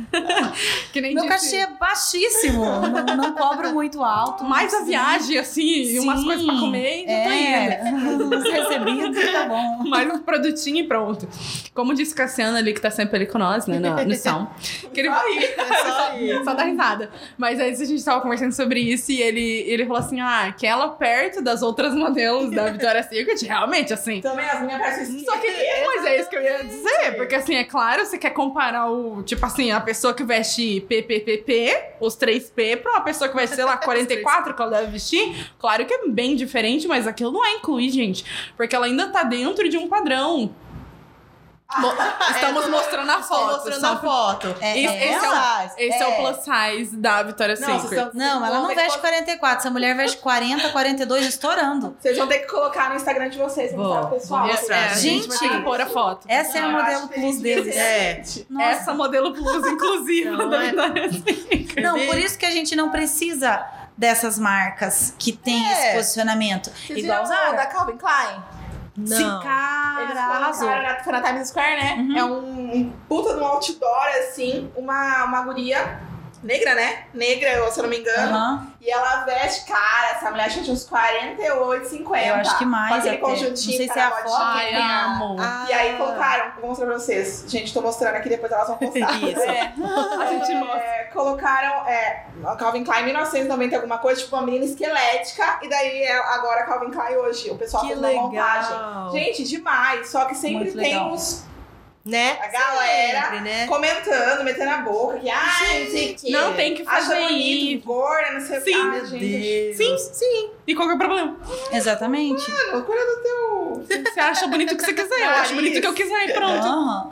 que nem Meu disse. cachê é baixíssimo. não, não cobro muito alto. Mais a viagem, assim, e umas coisas pra comer, e já tô indo. É, os recebidos, tá bom. Mais um produtinho e pronto. Como disse Cassiano ali, que tá sempre ali com nós, né, no, no som. Que ele... É só isso. Só dá risada. Mas aí a gente tava conversando sobre isso e ele, ele falou assim: ah, que ela perto das outras modelos da Victoria's Secret, realmente, assim. Também as minhas peças Só que, mas é isso que eu ia dizer, porque assim, é claro, você quer comparar o, tipo assim, a pessoa que veste PPPP, os 3P, pra uma pessoa que veste, sei lá, 44 que ela deve vestir, claro que é bem diferente, mas aquilo não é incluir, gente, porque ela ainda tá dentro de um padrão. Mo- Estamos mostrando a foto. mostrando só- a foto. É, Esse- é, esse é o- Size. Esse é. o plus size da Victoria's Não, Secret. Não, ela não veste 44. Essa mulher veste 40, 42, estourando. Vocês vão ter que colocar no Instagram de vocês, pessoal. mostrar. É, gente vai Gente, pôr a foto. Essa é a modelo plus deles. É. Nossa. Essa modelo plus inclusiva Não, da é. Victoria's Secret. Não, por isso que a gente não precisa dessas marcas que tem É. esse posicionamento. Vocês Igual viram Zara. o da Calvin Klein? Não. Sim, Eles cara, arrasou. na, foi na Times Square, né? Uhum. É um, um puta de um outdoor, assim, uma, uma guria negra, né? Negra, se eu não me engano. Aham. E ela veste, cara, essa mulher tinha uns 48, 50. Eu acho que mais Com aquele até. conjuntinho Não sei se é a foto. Ai, amo. Ah. E aí colocaram, vou mostrar pra vocês. Gente, tô mostrando aqui, depois elas vão postar. Isso. É, A gente mostra. é, colocaram é, a Calvin Klein 1990 alguma coisa, tipo uma menina esquelética, e daí é agora a Calvin Klein hoje. O pessoal Que fez uma montagem. legal. Gente, demais. Só que sempre Muito tem legal. uns Né? a galera Sempre, né? comentando, metendo a boca, que ai, o quê. Não tem que Acha fazer bonito, isso. gorda, não sei o que. Sim. Ai, Meu gente, Deus. Sim. E qual que é o problema? Exatamente. mano, cuida do teu. Você acha bonito o que você quiser, eu acho bonito o que eu quiser e pronto. Aham.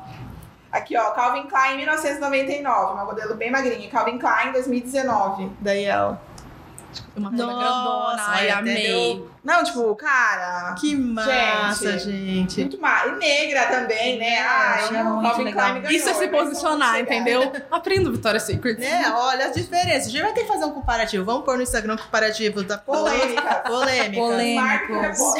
Aqui, ó, Calvin Klein 1999, uma modelo bem magrinha. Calvin Klein 2019. Daí ela. Uma Nossa, coisa grandona, ai, amei. deu- Não, tipo, cara. Que massa, gente. Muito mais. E negra também, né? Ai, muito legal. Ganhou, Isso é se né? Posicionar, entendeu? Aprenda Victoria's Secret. É, olha as diferenças. A gente vai ter que fazer um comparativo. Vamos pôr no Instagram um comparativo da Polêmica. Polêmica. Polêmicos.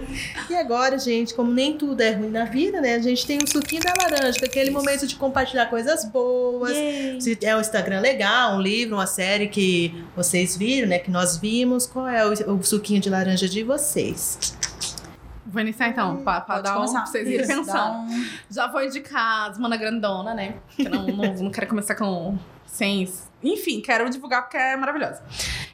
E agora, gente, como nem tudo é ruim na vida, né? A gente tem o suquinho da laranja, que é aquele momento de compartilhar coisas boas. Se é um Instagram legal, um livro, uma série que vocês viram, né? Que nós vimos. Qual é o, o suquinho de laranja de vocês? Vou iniciar então, pra, pra Pode dar um, começar. pra vocês irem pensando. um- Já vou indicar as Mana Grandona, né? Que não, não, não quero começar com sem. Enfim, quero divulgar porque é maravilhosa.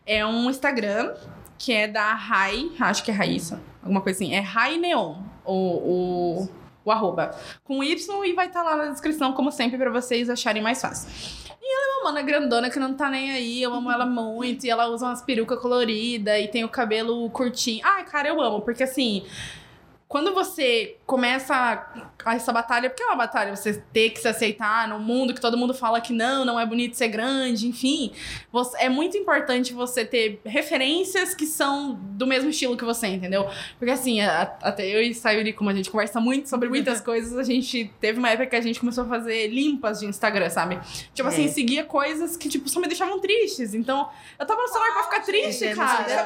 É um Instagram que é da Rai, acho que é Raíssa, alguma coisa assim. É Rai Neon, o, o, o arroba. Com Y e vai estar lá na descrição, como sempre, pra vocês acharem mais fácil. E ela é uma mana grandona que não tá nem aí, eu amo ela muito. E ela usa umas perucas coloridas e tem o cabelo curtinho. Ai, cara, eu amo, porque assim quando você começa essa batalha, porque é uma batalha, você ter que se aceitar num mundo que todo mundo fala que não, não é bonito ser grande, enfim, você- é muito importante você ter referências que são do mesmo estilo que você, entendeu? Porque assim, a- até eu e Sayuri, como a gente conversa muito sobre muitas coisas, a gente teve uma época que a gente começou a fazer limpas de Instagram, sabe? Tipo assim, É. seguia coisas que, tipo, só me deixavam tristes. Então, eu tava no celular pra ficar triste, gente, cara. é eu ia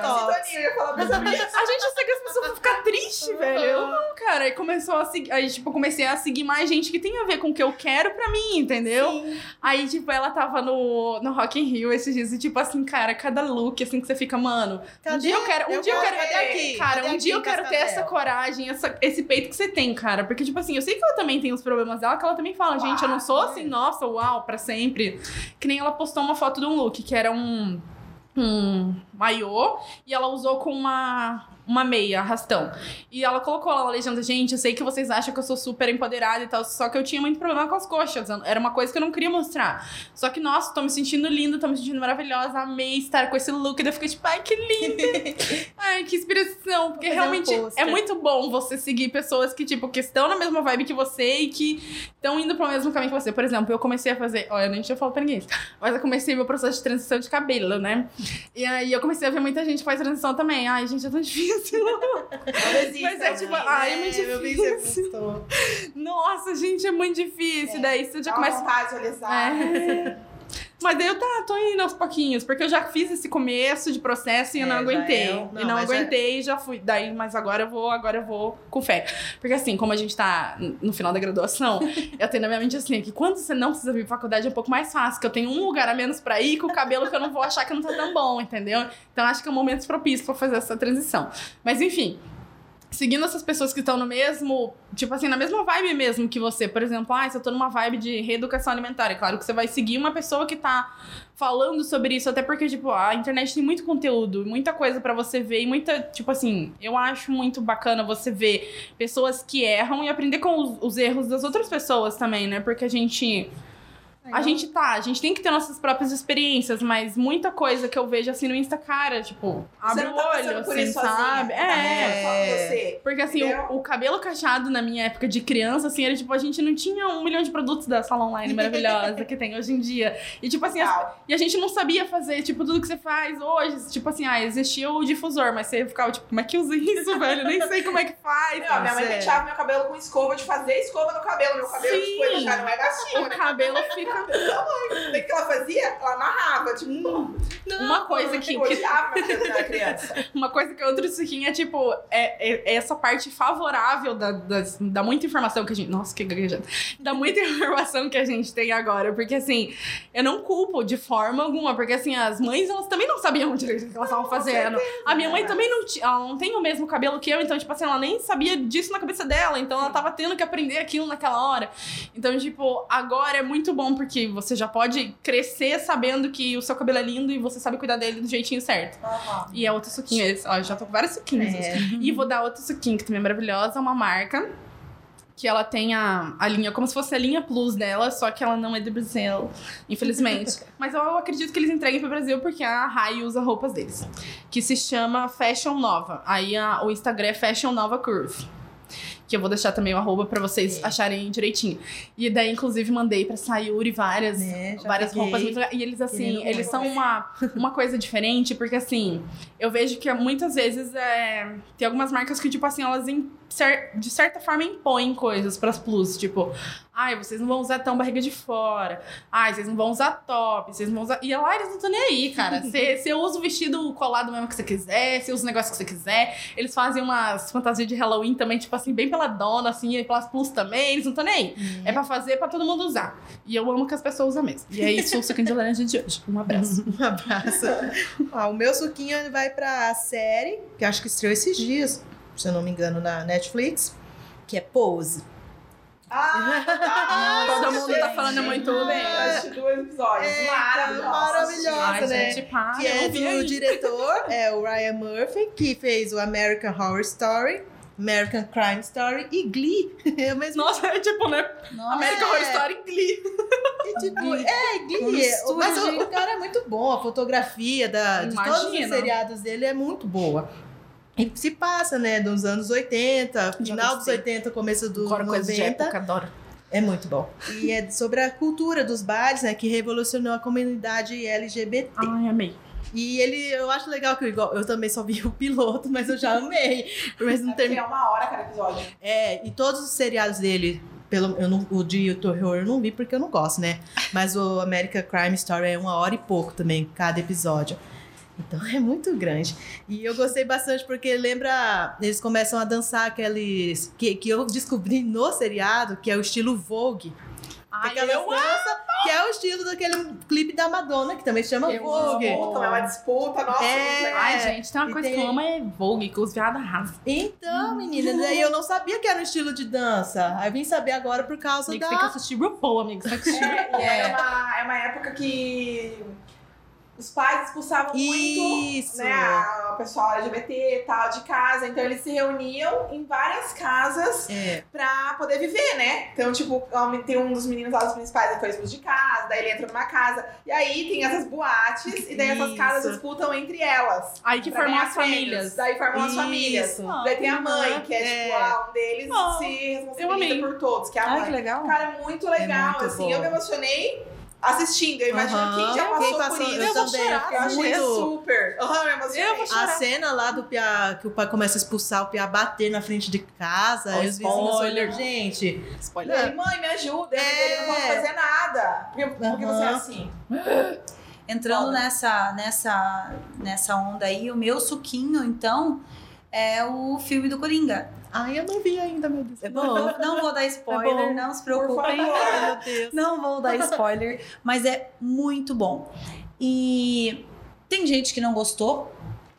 falar pra. A gente segue as pessoas pra ficar triste, velho. Eu não, cara. Aí começou a seguir. Aí, tipo, comecei a seguir mais gente que tem a ver com o que eu quero pra mim, entendeu? Aí, tipo, ela tava no, no Rock in Rio esses dias e, tipo, assim, cara, cada look, assim, que você fica, mano. Um Cadê? dia eu quero. Um Eu dia eu quero- cadê aqui? Cara, Cadê um dia eu quero ter essa coragem, essa, esse peito que você tem, cara. Porque, tipo assim, eu sei que ela também tem os problemas dela, que ela também fala, gente, eu não sou assim, nossa, uau, pra sempre. Que nem ela postou uma foto de um look que era um. Um maiô e ela usou com uma uma meia, arrastão. E ela colocou lá na legenda, gente, eu sei que vocês acham que eu sou super empoderada e tal, só que eu tinha muito problema com as coxas. Era uma coisa que eu não queria mostrar. Só que, nossa, tô me sentindo linda, tô me sentindo maravilhosa, amei estar com esse look. Daí eu fiquei tipo, ai, que linda! ai, que inspiração. Porque um realmente pôster. é muito bom você seguir pessoas que, tipo, que estão na mesma vibe que você e que estão indo pro mesmo caminho que você. Por exemplo, eu comecei a fazer. Olha, nem tinha falado pra ninguém. Mas eu comecei meu processo de transição de cabelo, né? E aí eu comecei a ver muita gente que faz transição também. Ai, gente, é tão difícil. Mas é tipo, ai, é muito que você difícil. Nossa, gente, é muito difícil. Daí você já Dá uma começa. vontade de alisar. É. Mas daí eu tá, tô indo aos pouquinhos, porque eu já fiz esse começo de processo e eu É, não já aguentei. é um- e não, não já- aguentei e já fui. Daí, mas agora eu vou, agora eu vou com fé. Porque assim, como a gente tá no final da graduação, eu tenho na minha mente assim, que quando você não precisa vir pra faculdade é um pouco mais fácil, que eu tenho um lugar a menos pra ir com o cabelo que eu não vou achar que não tá tão bom, entendeu? Então acho que é um momento propício pra fazer essa transição. Mas enfim, seguindo essas pessoas que estão no mesmo, tipo assim, na mesma vibe mesmo que você. Por exemplo, ah, se eu tô numa vibe de reeducação alimentar, é claro que você vai seguir uma pessoa que tá falando sobre isso, até porque, tipo, a internet tem muito conteúdo, muita coisa pra você ver e muita, tipo assim, eu acho muito bacana você ver pessoas que erram e aprender com os, os erros das outras pessoas também, né? Porque a gente. A gente tá, a gente tem que ter nossas próprias experiências, mas muita coisa que eu vejo assim no Insta, cara, tipo, abre o tá olho, por assim, sabe? sozinha. É. você. Porque assim, o, o cabelo cacheado na minha época de criança, assim, era tipo, a gente não tinha um milhão de produtos da sala online maravilhosa que tem hoje em dia. E tipo assim, as- Legal. e a gente não sabia fazer, tipo, tudo que você faz hoje. Tipo assim, ah, existia o difusor, mas você ficava, tipo, como é que usa isso, velho? Eu nem sei como é que faz. Não, minha mãe penteava meu cabelo com escova de fazer escova no cabelo. Meu cabelo, Sim. tipo, já não é gastinho, O né? cabelo fica. O que ela fazia? Ela amarrava, tipo, hum, Uma coisa que, eu era criança. Uma coisa que eu trouxe aqui é, tipo, é, é- essa parte favorável da, das- da muita informação que a gente. Nossa, que gaguejada. Da muita informação que a gente tem agora. Porque, assim, eu não culpo de forma alguma. Porque, assim, as mães, elas também não sabiam direito o que elas estavam fazendo. A minha mãe também não, ela não tem o mesmo cabelo que eu. Então, tipo assim, ela nem sabia disso na cabeça dela. Então, ela tava tendo que aprender aquilo naquela hora. Então, tipo, agora é muito bom porque você já pode crescer sabendo que o seu cabelo é lindo e você sabe cuidar dele do jeitinho certo. E é outro suquinho esse. Ó, já tô com vários suquinhos. É. E vou dar outro suquinho que também é maravilhosa, uma marca. Que ela tem a, a linha, como se fosse a linha plus dela, só que ela não é do Brasil, infelizmente. Mas eu acredito que eles entreguem pro Brasil porque a Rai usa roupas deles. Que se chama Fashion Nova. Aí a- o Instagram é Fashion Nova Curve. Que eu vou deixar também o arroba pra vocês É. acharem direitinho. E daí, inclusive, mandei pra Sayuri várias, já várias peguei. roupas muito. E eles, assim, Querendo eles são uma, uma coisa diferente, porque, assim, eu vejo que muitas vezes é, tem algumas marcas que, tipo assim, elas de certa forma impõem coisas pras plus. Tipo, ai, vocês não vão usar tão barriga de fora. Ai, vocês não vão usar top. Vocês não vão usar. E lá eles não estão nem aí, cara. Você usa o vestido colado mesmo que você quiser, você usa o negócio que você quiser. Eles fazem umas fantasias de Halloween também, tipo assim, bem pela dona, assim, e pelas plus também. Eles não estão nem aí. É pra fazer pra todo mundo usar. E eu amo que as pessoas usam mesmo. E é isso o suquinho de laranja de hoje. Um abraço. Um abraço. Ó, o meu suquinho vai pra série, que acho que estreou esses dias, se eu não me engano, na Netflix, que é Pose. Ah, Todo mundo tá gente. falando muito bem. Eu assisti dois episódios. É, Maravilhosos. maravilhosa. Ai, né? gente, para. Que é do aí. diretor, é o Ryan Murphy, que fez o American Horror Story, American Crime Story e Glee. É o mesmo Nossa, é tipo, né? Nossa. American Horror Story Glee. E, tipo, é, Glee. mistura Mas o, o cara é muito bom. A fotografia da, de todos os seriados dele é muito boa. E se passa, né, dos anos 80, final dos gostei. 80, começo dos Agora coisa de 90. época, adoro. É muito bom. E é sobre a cultura dos bares, né, que revolucionou a comunidade LGBT. Ai, amei. E ele, eu acho legal que eu, igual, eu também só vi o piloto, mas eu já amei. Mas não É porque termi- é uma hora cada episódio. É, e todos os seriados dele, pelo, eu não, o de terror eu não vi porque eu não gosto, né? Mas o American Crime Story é uma hora e pouco também, cada episódio. Então é muito grande. E eu gostei bastante porque lembra. Eles começam a dançar aqueles. Que, que eu descobri no seriado, que é o estilo Vogue. Ai, Aquela eu dança, que é o estilo daquele clipe da Madonna, que também chama Eu Vogue. amo. É uma disputa, nossa, É. Ai, gente, tem uma E coisa tem- que eu amo é Vogue, que os viados arrasam. Então, menina, daí eu não sabia que era um estilo de dança. Aí vim saber agora por causa Amigo, da. você tem que assistir RuPaul, amigo. Você tem que assistir É, RuPaul. é, uma, é uma época que os pais expulsavam Isso. muito né, a- o pessoal LGBT e tal de casa, então eles se reuniam em várias casas É. pra poder viver, né? Então, tipo, tem um dos meninos lá, dos principais, que foi expulso de casa, daí ele entra numa casa, e aí tem essas boates, e daí essas Isso. casas disputam entre elas. Aí que formam as famílias. Daí formam as famílias. Isso. Daí tem a mãe, que é, tipo, É. ah, um deles se responsabiliza por todos, que é a Ai, mãe. que legal. Cara, é muito legal, muito assim. bom. Eu me emocionei assistindo. Eu imagino Aham. quem já passou, Quem passou, por isso. eu Eu vou também, chorar, Eu achei muito- super. Aham, eu emocionei. Eu vou A chorar. cena lá do Pia, que o pai começa a expulsar o Pia bater na frente de casa. E vizinhos spoiler. gente. Ele, Spoiler. mãe, me ajuda. É. Eu não posso fazer nada. Porque, porque você é assim. Entrando nessa, nessa, nessa onda aí, o meu suquinho, então, é o filme do Coringa. Ai, eu não vi ainda, meu Deus. Não, bom. não vou dar spoiler, É não se preocupem. Não vou dar spoiler, mas é muito bom. E tem gente que não gostou,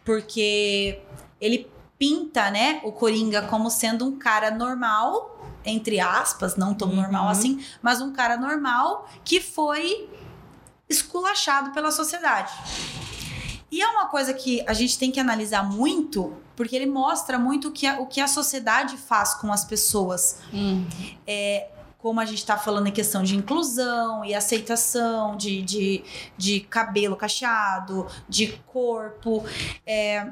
porque ele pinta, né, o Coringa como sendo um cara normal, entre aspas, não tão Uhum. normal assim, mas um cara normal que foi esculachado pela sociedade. E é uma coisa que a gente tem que analisar muito, porque ele mostra muito o que a, o que a sociedade faz com as pessoas Hum. como a gente está falando em questão de inclusão e aceitação de, de, de cabelo cacheado, de corpo, é,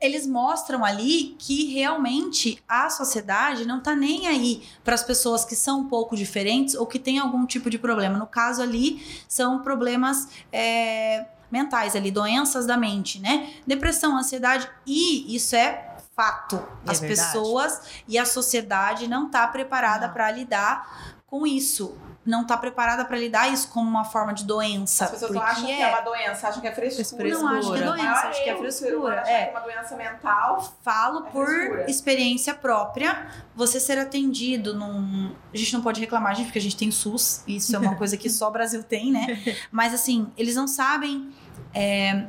eles mostram ali que realmente a sociedade não tá nem aí para as pessoas que são um pouco diferentes ou que têm algum tipo de problema. No caso ali, são problemas é, mentais ali, doenças da mente, né? Depressão, ansiedade, e isso é fato. É As verdade. pessoas e a sociedade não tá preparada para lidar com isso. Não tá preparada para lidar isso como uma forma de doença. As pessoas acham que é uma doença, acham que é frescura. Não acho que é doença, acho que é frescura. É. é uma doença mental. Falo É por frescura. experiência própria. Você ser atendido num. A gente não pode reclamar, gente, porque a gente tem SUS. Isso é uma coisa que só o Brasil tem, né? Mas assim, eles não sabem. É,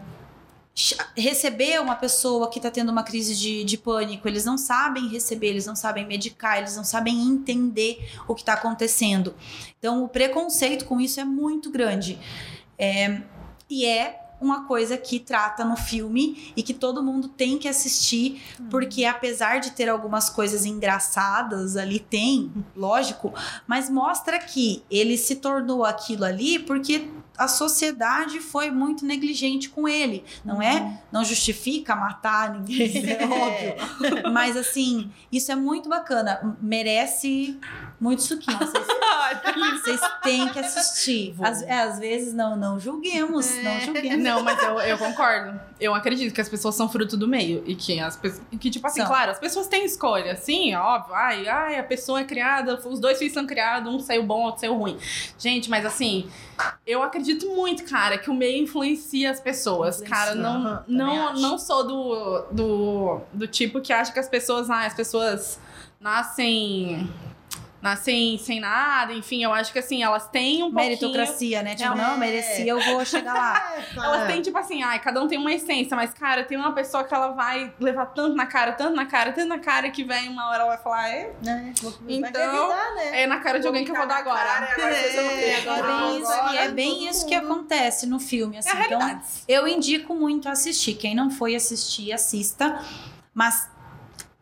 Receber uma pessoa que tá tendo uma crise de, de pânico, eles não sabem receber, eles não sabem medicar, eles não sabem entender o que tá acontecendo. Então, o preconceito com isso é muito grande. É, e é uma coisa que trata no filme e que todo mundo tem que assistir, porque apesar de ter algumas coisas engraçadas ali, tem, lógico, mas mostra que ele se tornou aquilo ali porque a sociedade foi muito negligente com ele, não é? Não justifica matar ninguém, é óbvio. Mas assim, isso é muito bacana, merece muito suquinho. Vocês, vocês têm que assistir. Às, é, às vezes não, não julguemos, não julguemos. Não, mas eu, eu concordo. Eu acredito que as pessoas são fruto do meio. E que as pessoas. e Que, tipo assim, São. claro, as pessoas têm escolha, sim, óbvio. Ai, ai, a pessoa é criada, os dois filhos são criados, um saiu bom, outro saiu ruim. Gente, mas assim, eu acredito muito, cara, que o meio influencia as pessoas. Influencia, Cara, não, não, acho. não sou do, do, do tipo que acha que as pessoas, ah, as pessoas nascem. Nascem sem nada, enfim, eu acho que assim, elas têm um pouquinho. Meritocracia, né? Tipo, É. não, merecia, eu vou chegar lá. Elas têm, tipo assim, ai, cada um tem uma essência, mas, cara, tem uma pessoa que ela vai levar tanto na cara, tanto na cara, tanto na cara, que vem uma hora ela vai falar, é? Vou- vai Então, revidar, né? é na cara de alguém que eu vou dar agora. Cara, agora É, agora. É bem isso, agora. e é bem isso que acontece no filme, assim. É a então, eu indico muito assistir. Quem não foi assistir, assista. Mas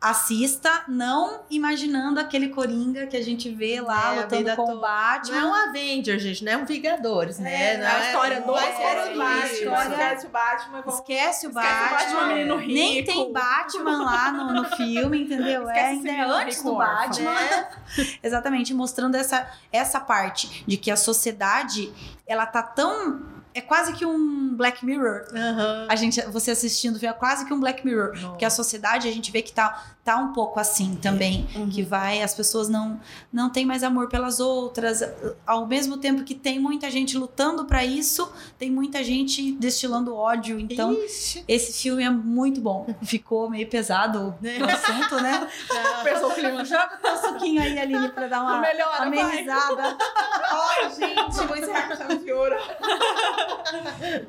assista, não imaginando aquele Coringa que a gente vê lá É, lutando com o Batman. Não é um Avenger, gente, não é um Vingadores, né? É, não é a história do é Esquece o Batman, esquece o Batman. vamos- Esquece o Esquece o Batman. Batman, menino rico. Nem tem Batman lá no, no filme, entendeu? Esquece é, ainda é antes do. Batman. Né? Exatamente, mostrando essa, essa parte de que a sociedade, ela tá tão... É quase que um Black Mirror. Aham. A gente, você assistindo, é quase que um Black Mirror. Porque a sociedade, a gente vê que tá, tá um pouco assim também. Uhum. Que vai, as pessoas não, não têm mais amor pelas outras. Ao mesmo tempo que tem muita gente lutando pra isso, tem muita gente destilando ódio. Então, Ixi. esse filme é muito bom. Ficou meio pesado o assunto, né? Pesou o clima. Joga o suquinho aí, Aline, pra dar uma Melhora, amenizada. Ai, gente, vou encerrar com chave de ouro.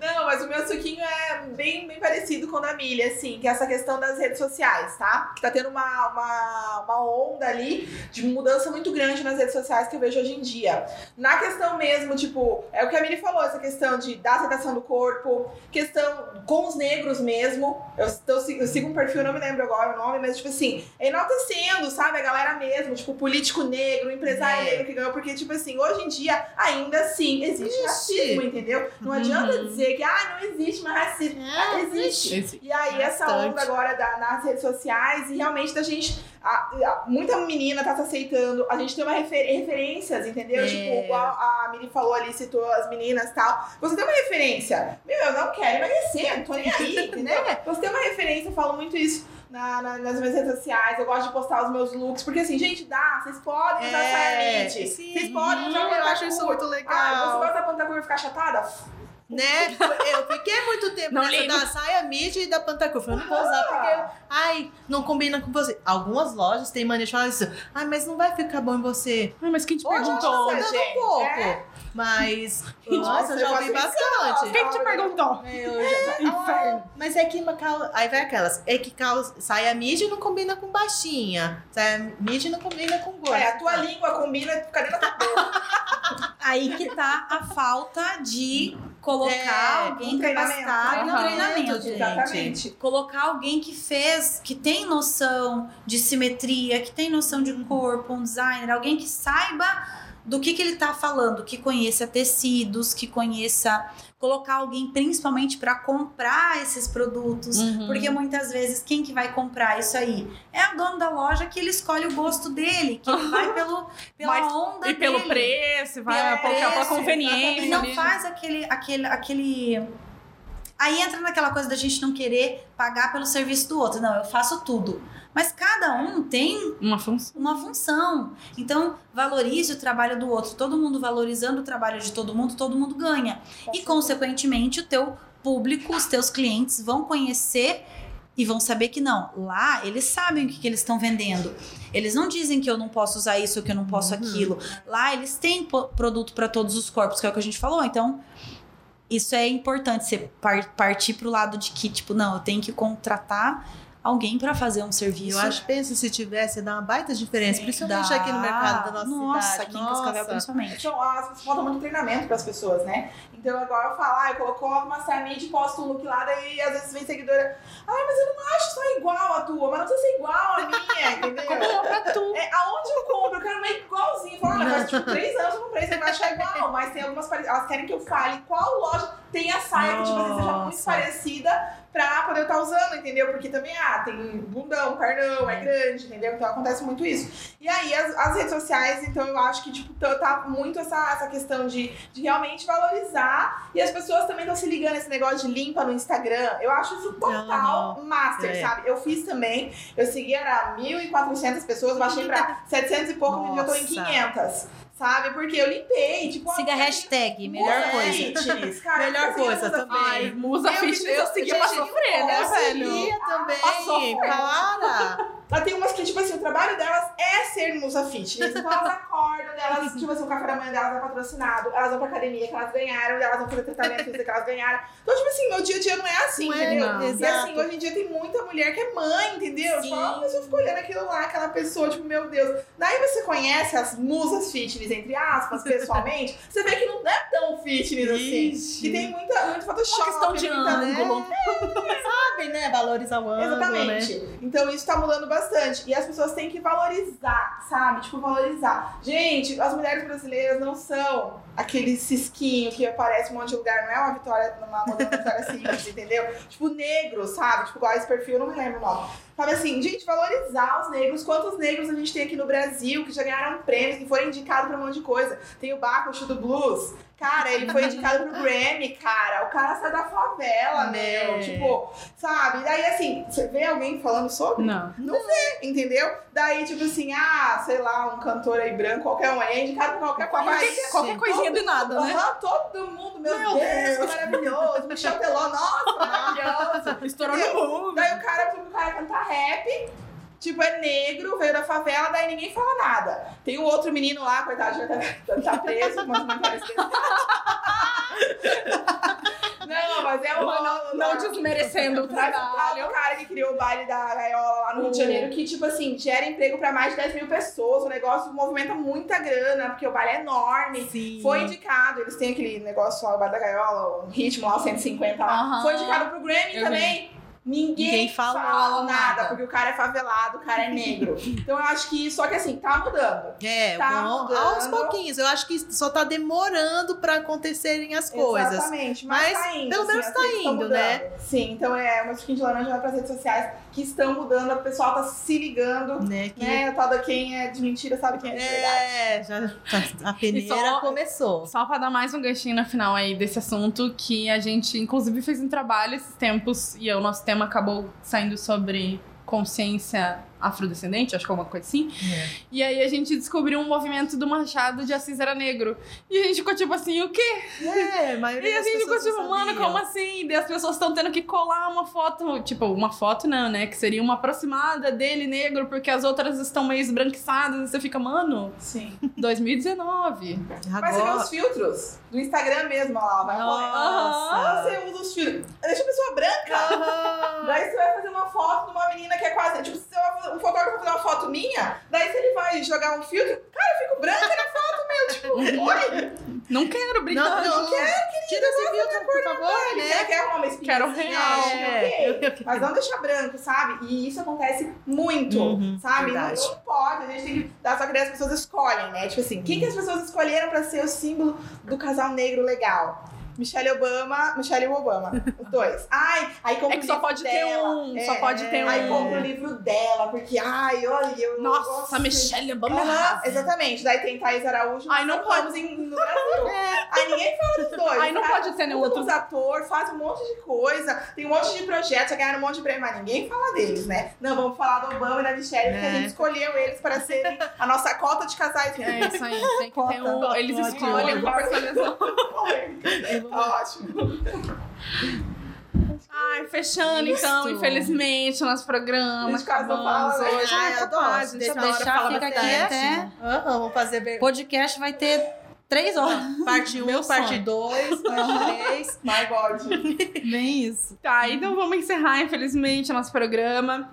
Não, mas o meu suquinho é bem, bem parecido com o da Milha, assim, que é essa questão das redes sociais, tá? Que tá tendo tendo uma, uma, uma onda ali de mudança muito grande nas redes sociais que eu vejo hoje em dia. Na questão mesmo, tipo, é o que a Miri falou, essa questão de da aceitação do corpo, questão com os negros mesmo. Eu, eu, sigo- eu sigo um perfil, não me lembro agora o nome, mas tipo assim, enaltecendo, sabe, a galera mesmo, tipo, político negro, empresário É. negro que ganhou, porque, tipo assim, hoje em dia, ainda assim, existe racismo, entendeu? Não Uhum. adianta dizer que, ah, não existe mais racismo. Ah, existe. Esse- E aí, essa onda agora da- nas redes sociais e realmente da gente. a- a- muita menina tá se aceitando, a gente tem uma refer- referências, entendeu? É. Tipo, igual a Miri falou ali, citou as meninas e tal. Você tem uma referência. Meu, eu não quero emagrecer, não tô nem aí, entendeu? Você tem uma referência, eu falo muito isso. na- na- nas minhas redes sociais, eu gosto de postar os meus looks, porque assim, gente, dá, vocês podem usar saia midi, É, sim. vocês podem usar eu acho isso muito Ah, você legal. gosta da pantacur e ficar chatada? Né? Eu fiquei muito tempo Não nessa ligo. da saia midi e da pantacufa. Eu não vou usar porque, ai, não combina com você. Algumas lojas têm mania de falar isso. Ai, mas não vai ficar bom em você. Ai, mas quem te Hoje perguntou? eu tô gente, um pouco. é. Mas, nossa, eu já ouvi bastante. Quem te perguntou? Eu já- Inferno. Ah, mas é que aí vai aquelas. É que cal... saia midi não combina com baixinha. Saia midi não combina com gorda. É, a tua língua combina fica dentro da tua boca. Aí que tá a falta de colocar É, alguém capacitado no treinamento, gente. Exatamente. Colocar alguém que fez, que tem noção de simetria, que tem noção de corpo, um designer, alguém que saiba do que, que ele tá falando, que conheça tecidos, que conheça. Colocar alguém principalmente para comprar esses produtos. Uhum. Porque muitas vezes quem que vai comprar isso aí? É o dono da loja que ele escolhe o gosto dele, que ele vai pelo, pela Mas- onda E pelo dele. preço, vai Pelo pela, pela preço, conveniência. E não faz aquele, aquele, aquele. Aí entra naquela coisa da gente não querer pagar pelo serviço do outro. Não, eu faço tudo. Mas cada um tem Uma função. uma função. Então, valorize o trabalho do outro. Todo mundo valorizando o trabalho de todo mundo, todo mundo ganha. E, consequentemente, o teu público, os teus clientes vão conhecer e vão saber que não. Lá, eles sabem o que, que eles estão vendendo. Eles não dizem que eu não posso usar isso ou que eu não posso Uhum. aquilo. Lá, eles têm produto para todos os corpos, que é o que a gente falou. Então, isso é importante, você par- partir pro lado de que, tipo, não, eu tenho que contratar alguém para fazer um serviço. eu acho, pensa, se tivesse, dá uma baita diferença. Sim, Principalmente Dá. aqui no mercado da nossa, Nossa, cidade. aqui em Cascavel, principalmente. Então, as falta muito treinamento para as pessoas, né? Então, agora eu falo, ah, eu coloco uma saia midi, posto um look lá, daí às vezes vem seguidora, ah, mas eu não acho só igual a tua, mas não precisa ser igual a minha, entendeu? Compra tu. É, aonde eu compro? Eu quero uma igualzinho. Fala, ah, faz tipo três anos eu comprei, você vai achar igual. Mas tem algumas parecidas. Elas querem que eu fale qual loja tem a saia que tipo, assim, seja muito Nossa. parecida pra poder estar usando, entendeu? Porque também, ah, tem bundão, carnão, é grande, entendeu? Então acontece muito isso. E aí, as, as redes sociais, então eu acho que, tipo, tá- tá muito essa, essa questão de, de realmente valorizar. E as pessoas também estão se ligando esse negócio de limpa no Instagram. Eu acho isso total master, É. sabe? Eu fiz também. Eu segui, era 1.400 pessoas, baixei pra 700 e pouco, e eu tô em Nossa. 500. Sabe? Porque eu limpei, tipo... Siga a hashtag, melhor Musa coisa. Fitness, cara, Melhor eu coisa Musa também. Ai, musa Eu fitness, eu seguia pra gente, sofrer, né, eu velho? Seguia também, pra sofrer. para. Ela tem umas que, tipo assim, o trabalho delas é ser musa fitness. Então elas acordam, elas, tipo assim, o café da manhã delas é patrocinado, elas vão pra academia que elas ganharam, elas vão fazer tratamento que elas ganharam. Então, tipo assim, meu dia a dia não é assim, Não é, entendeu? não. E assim, hoje em dia tem muita mulher que é mãe, entendeu? Sim. Tipo, a pessoa fica olhando aquilo lá, aquela pessoa, tipo, meu Deus. Daí você conhece as musas fitness, entre aspas, pessoalmente, você vê que não é tão fitness assim. Ixi. Que tem muita, muito Photoshop. Uma questão de ângulo. Sabe, né? Valorizar o ângulo, né? Exatamente. Então isso tá mudando bastante. E as pessoas têm que valorizar, sabe? Tipo, valorizar. Gente, as mulheres brasileiras não são aquele cisquinho que aparece um monte de lugar. Não é uma vitória, uma modelo Vitória Secret, entendeu? Tipo, negro, sabe? Tipo, igual esse perfil, não me lembro o nome. Sabe assim, gente, valorizar os negros. Quantos negros a gente tem aqui no Brasil que já ganharam prêmios, que foram indicados pra um monte de coisa? Tem o Baco, o do Blues. Cara, ele foi indicado pro Grammy, cara. O cara sai da favela, Né? meu. Tipo, sabe? Daí, assim, você vê alguém falando sobre? Não. Entendeu? Daí, tipo assim, ah, sei lá, um cantor aí branco, qualquer um é indicado pra qualquer país. Qualquer, qualquer coisinha do nada, né? Aham, todo mundo, meu, Meu Deus, Deus. maravilhoso. Michel Teló, nossa, maravilhoso. Estourou no mundo. Daí o cara, o cara canta rap, tipo, é negro, veio da favela, daí ninguém fala nada. Tem um outro menino lá, coitado, já tá, tá preso, mas não parece Não, mas é o Não, não desmerecendo o trabalho. o cara que criou o baile da gaiola lá no Rio de Janeiro, que, tipo assim, gera emprego pra mais de 10 mil pessoas. O negócio movimenta muita grana, porque o baile é enorme. Sim. Foi indicado, eles têm aquele negócio lá, o baile da gaiola, o ritmo lá, o 150 lá. Foi indicado pro Grammy Eu também. Ninguém, Ninguém falou fala nada, nada. porque o cara é favelado, o cara é negro. então eu acho que, só que assim, tá mudando. É, Tá bom, mudando. aos pouquinhos. Eu acho que só tá demorando pra acontecerem as coisas. Exatamente, mas, Mas, tá indo, pelo assim, menos as tá indo, né? Sim, então é, meu suquinho de laranja vai pras redes sociais que estão mudando, o pessoal tá se ligando, Né, que né? Tal da quem é de mentira sabe quem é de verdade. É, já, a peneira só- começou. Só pra dar mais um ganchinho no final aí desse assunto, que a gente, inclusive, fez um trabalho esses tempos e o nosso tema acabou saindo sobre consciência afrodescendente, acho que é uma coisa assim. E aí a gente descobriu um movimento do Machado de Assis era negro. E a gente ficou tipo assim, o quê? É, maioria E a gente ficou tipo, mano, como assim? E as pessoas estão tendo que colar uma foto, tipo, uma foto não, né? Que seria uma aproximada dele negro, porque as outras estão meio esbranquiçadas. E você fica, mano, Sim. 2019. Mas você vê Agora... os filtros do Instagram mesmo, ó lá, vai Nossa. você usa os filtros. Deixa a pessoa branca. Aham. Daí você vai fazer uma foto de uma menina que é quase. Tipo, se um fotógrafo fazer uma foto minha, daí se ele vai jogar um filtro, cara, eu fico branca na foto, meu. Tipo, oi? Não quero Não, brincar. não, não. Tira esse filtro, por favor, Ele né? quer, quer arrumar uma espinha. Quero real. ok. É. Mas não deixar branco, sabe? E isso acontece muito, Uhum, sabe? Não, não pode, a gente tem que dar só que as pessoas escolhem, né? Tipo assim, quem que as pessoas escolheram pra ser o símbolo do casal negro legal? Michelle Obama, Michelle e o Obama, os dois. Ai, aí compra É que só pode ter dela. um, É, só pode ter um. Aí compra o livro dela, porque, ai, olha, eu Nossa, Michelle Obama. Arrasa. exatamente. Daí tem Thaís Araújo. Ai, não estamos em, no Brasil. Aí ninguém fala dos dois. Ai, não cara. pode ter nenhum outro. os atores fazem um monte de coisa, tem um monte de projetos, já ganharam um monte de prêmio, mas ninguém fala deles, né? Não, vamos falar do Obama e da Michelle, porque a É. gente escolheu eles para serem a nossa cota de casais. É isso aí, tem que ter um. Eles escolhem uma personalização. Tá ótimo. Ai, fechando Isso. então, infelizmente, o nosso programa. Não acabamos fala, né? hoje. Ai, é adoro. capaz, gente, Deixa adora deixar, falar fica aqui até- Aham, vamos fazer ver- Podcast vai ter três horas. parte 1, Meu um, parte sonho. 2, parte 3. My God. Bem isso. Tá, então vamos encerrar, infelizmente, o nosso programa.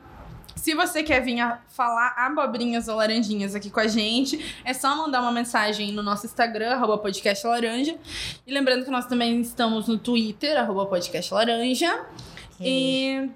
Se você quer vir a falar abobrinhas ou laranjinhas aqui com a gente, é só mandar uma mensagem no nosso Instagram, arroba podcast laranja. E lembrando que nós também estamos no Twitter, arroba podcast laranja. E,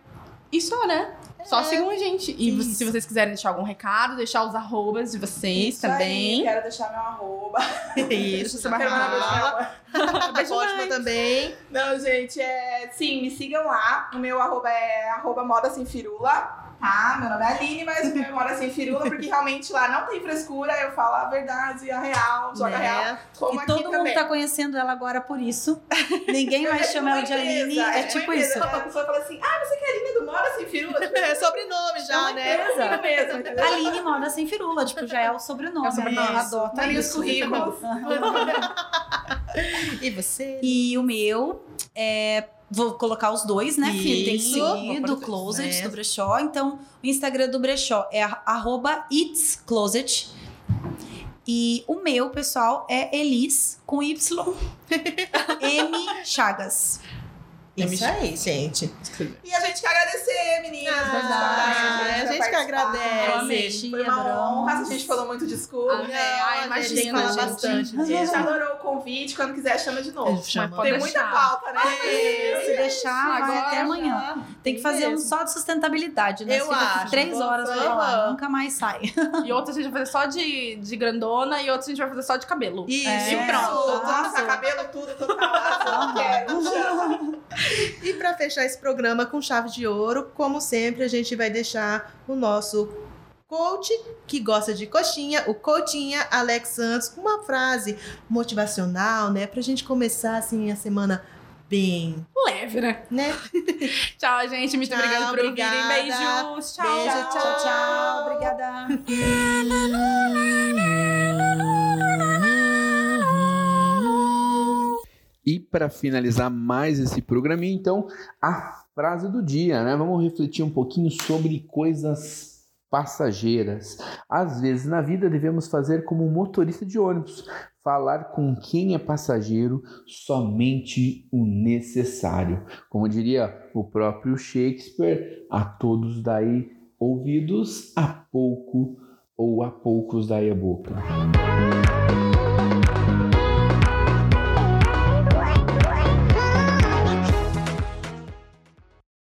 e só, né? Só sigam a gente. E Isso. se vocês quiserem deixar algum recado, deixar os arrobas de vocês Isso aí, também. quero deixar meu arroba. Isso, Você vai Quero mandar beijo pra minha Fala. mãe. Beijo, Ótima mãe. também. Não, gente, é. Sim, me sigam lá. O meu arroba é arroba moda sem firula. Tá? Meu nome é Aline, mas o meu é moda sem firula, porque realmente lá não tem frescura, eu falo a verdade, a real, joga a real. Né? Como e aqui todo mundo também. tá conhecendo ela agora por isso. Ninguém mais É chama ela de Aline. É, uma tipo isso. A pessoa fala assim: ah, você que é Aline do Moda Sem Firula? Tipo, É sobrenome já, uma né? empresa. é mesmo, entendeu? Aline Moda Sem Firula. Tipo, já é o sobrenome. É o sobrenome. Ela adota Tá ali os isso. currículos. E você? E o meu é. Vou colocar os dois, né? Que tem que Isso. seguir do Closet, né? do Brechó. Então, o Instagram do Brechó é arroba It's Closet. E o meu, pessoal, é Elis com Y M Chagas. Isso aí, gente. E a gente quer agradecer, meninas. Ah, estarem, a gente que agradece. Eu amei. Foi uma honra. A gente falou muito de escuro. Ah, é, ai, a gente imagina, fala gente. bastante A gente adorou o convite. Quando quiser, chama de novo. Chama. Tem muita pauta, né? Se deixar, vai Agora até amanhã. Tem que fazer um só de sustentabilidade, né? Eu fica acho. três horas pra falar, Aham. nunca mais sai. E outra a gente vai fazer só de, de grandona e outra a gente vai fazer só de cabelo. Isso. É. E pronto. Passar cabelo, tudo, tudo calado. Quero, chama. E para fechar esse programa com chave de ouro, como sempre, a gente vai deixar o nosso coach que gosta de coxinha, o coachinha Alex Santos, com uma frase motivacional, né, pra gente começar assim a semana bem, Leve, né? né? Tchau, gente. Muito Tchau, obrigada por ouvirem. obrigada. Beijos. Tchau. Beijo, Tchau, tchau. Obrigada. E para finalizar mais esse programinha, então, a frase do dia, né? Vamos refletir um pouquinho sobre coisas passageiras. Às vezes na vida devemos fazer como um motorista de ônibus, falar com quem é passageiro somente o necessário. Como diria o próprio Shakespeare, a todos daí ouvidos, a pouco ou a poucos daí a boca.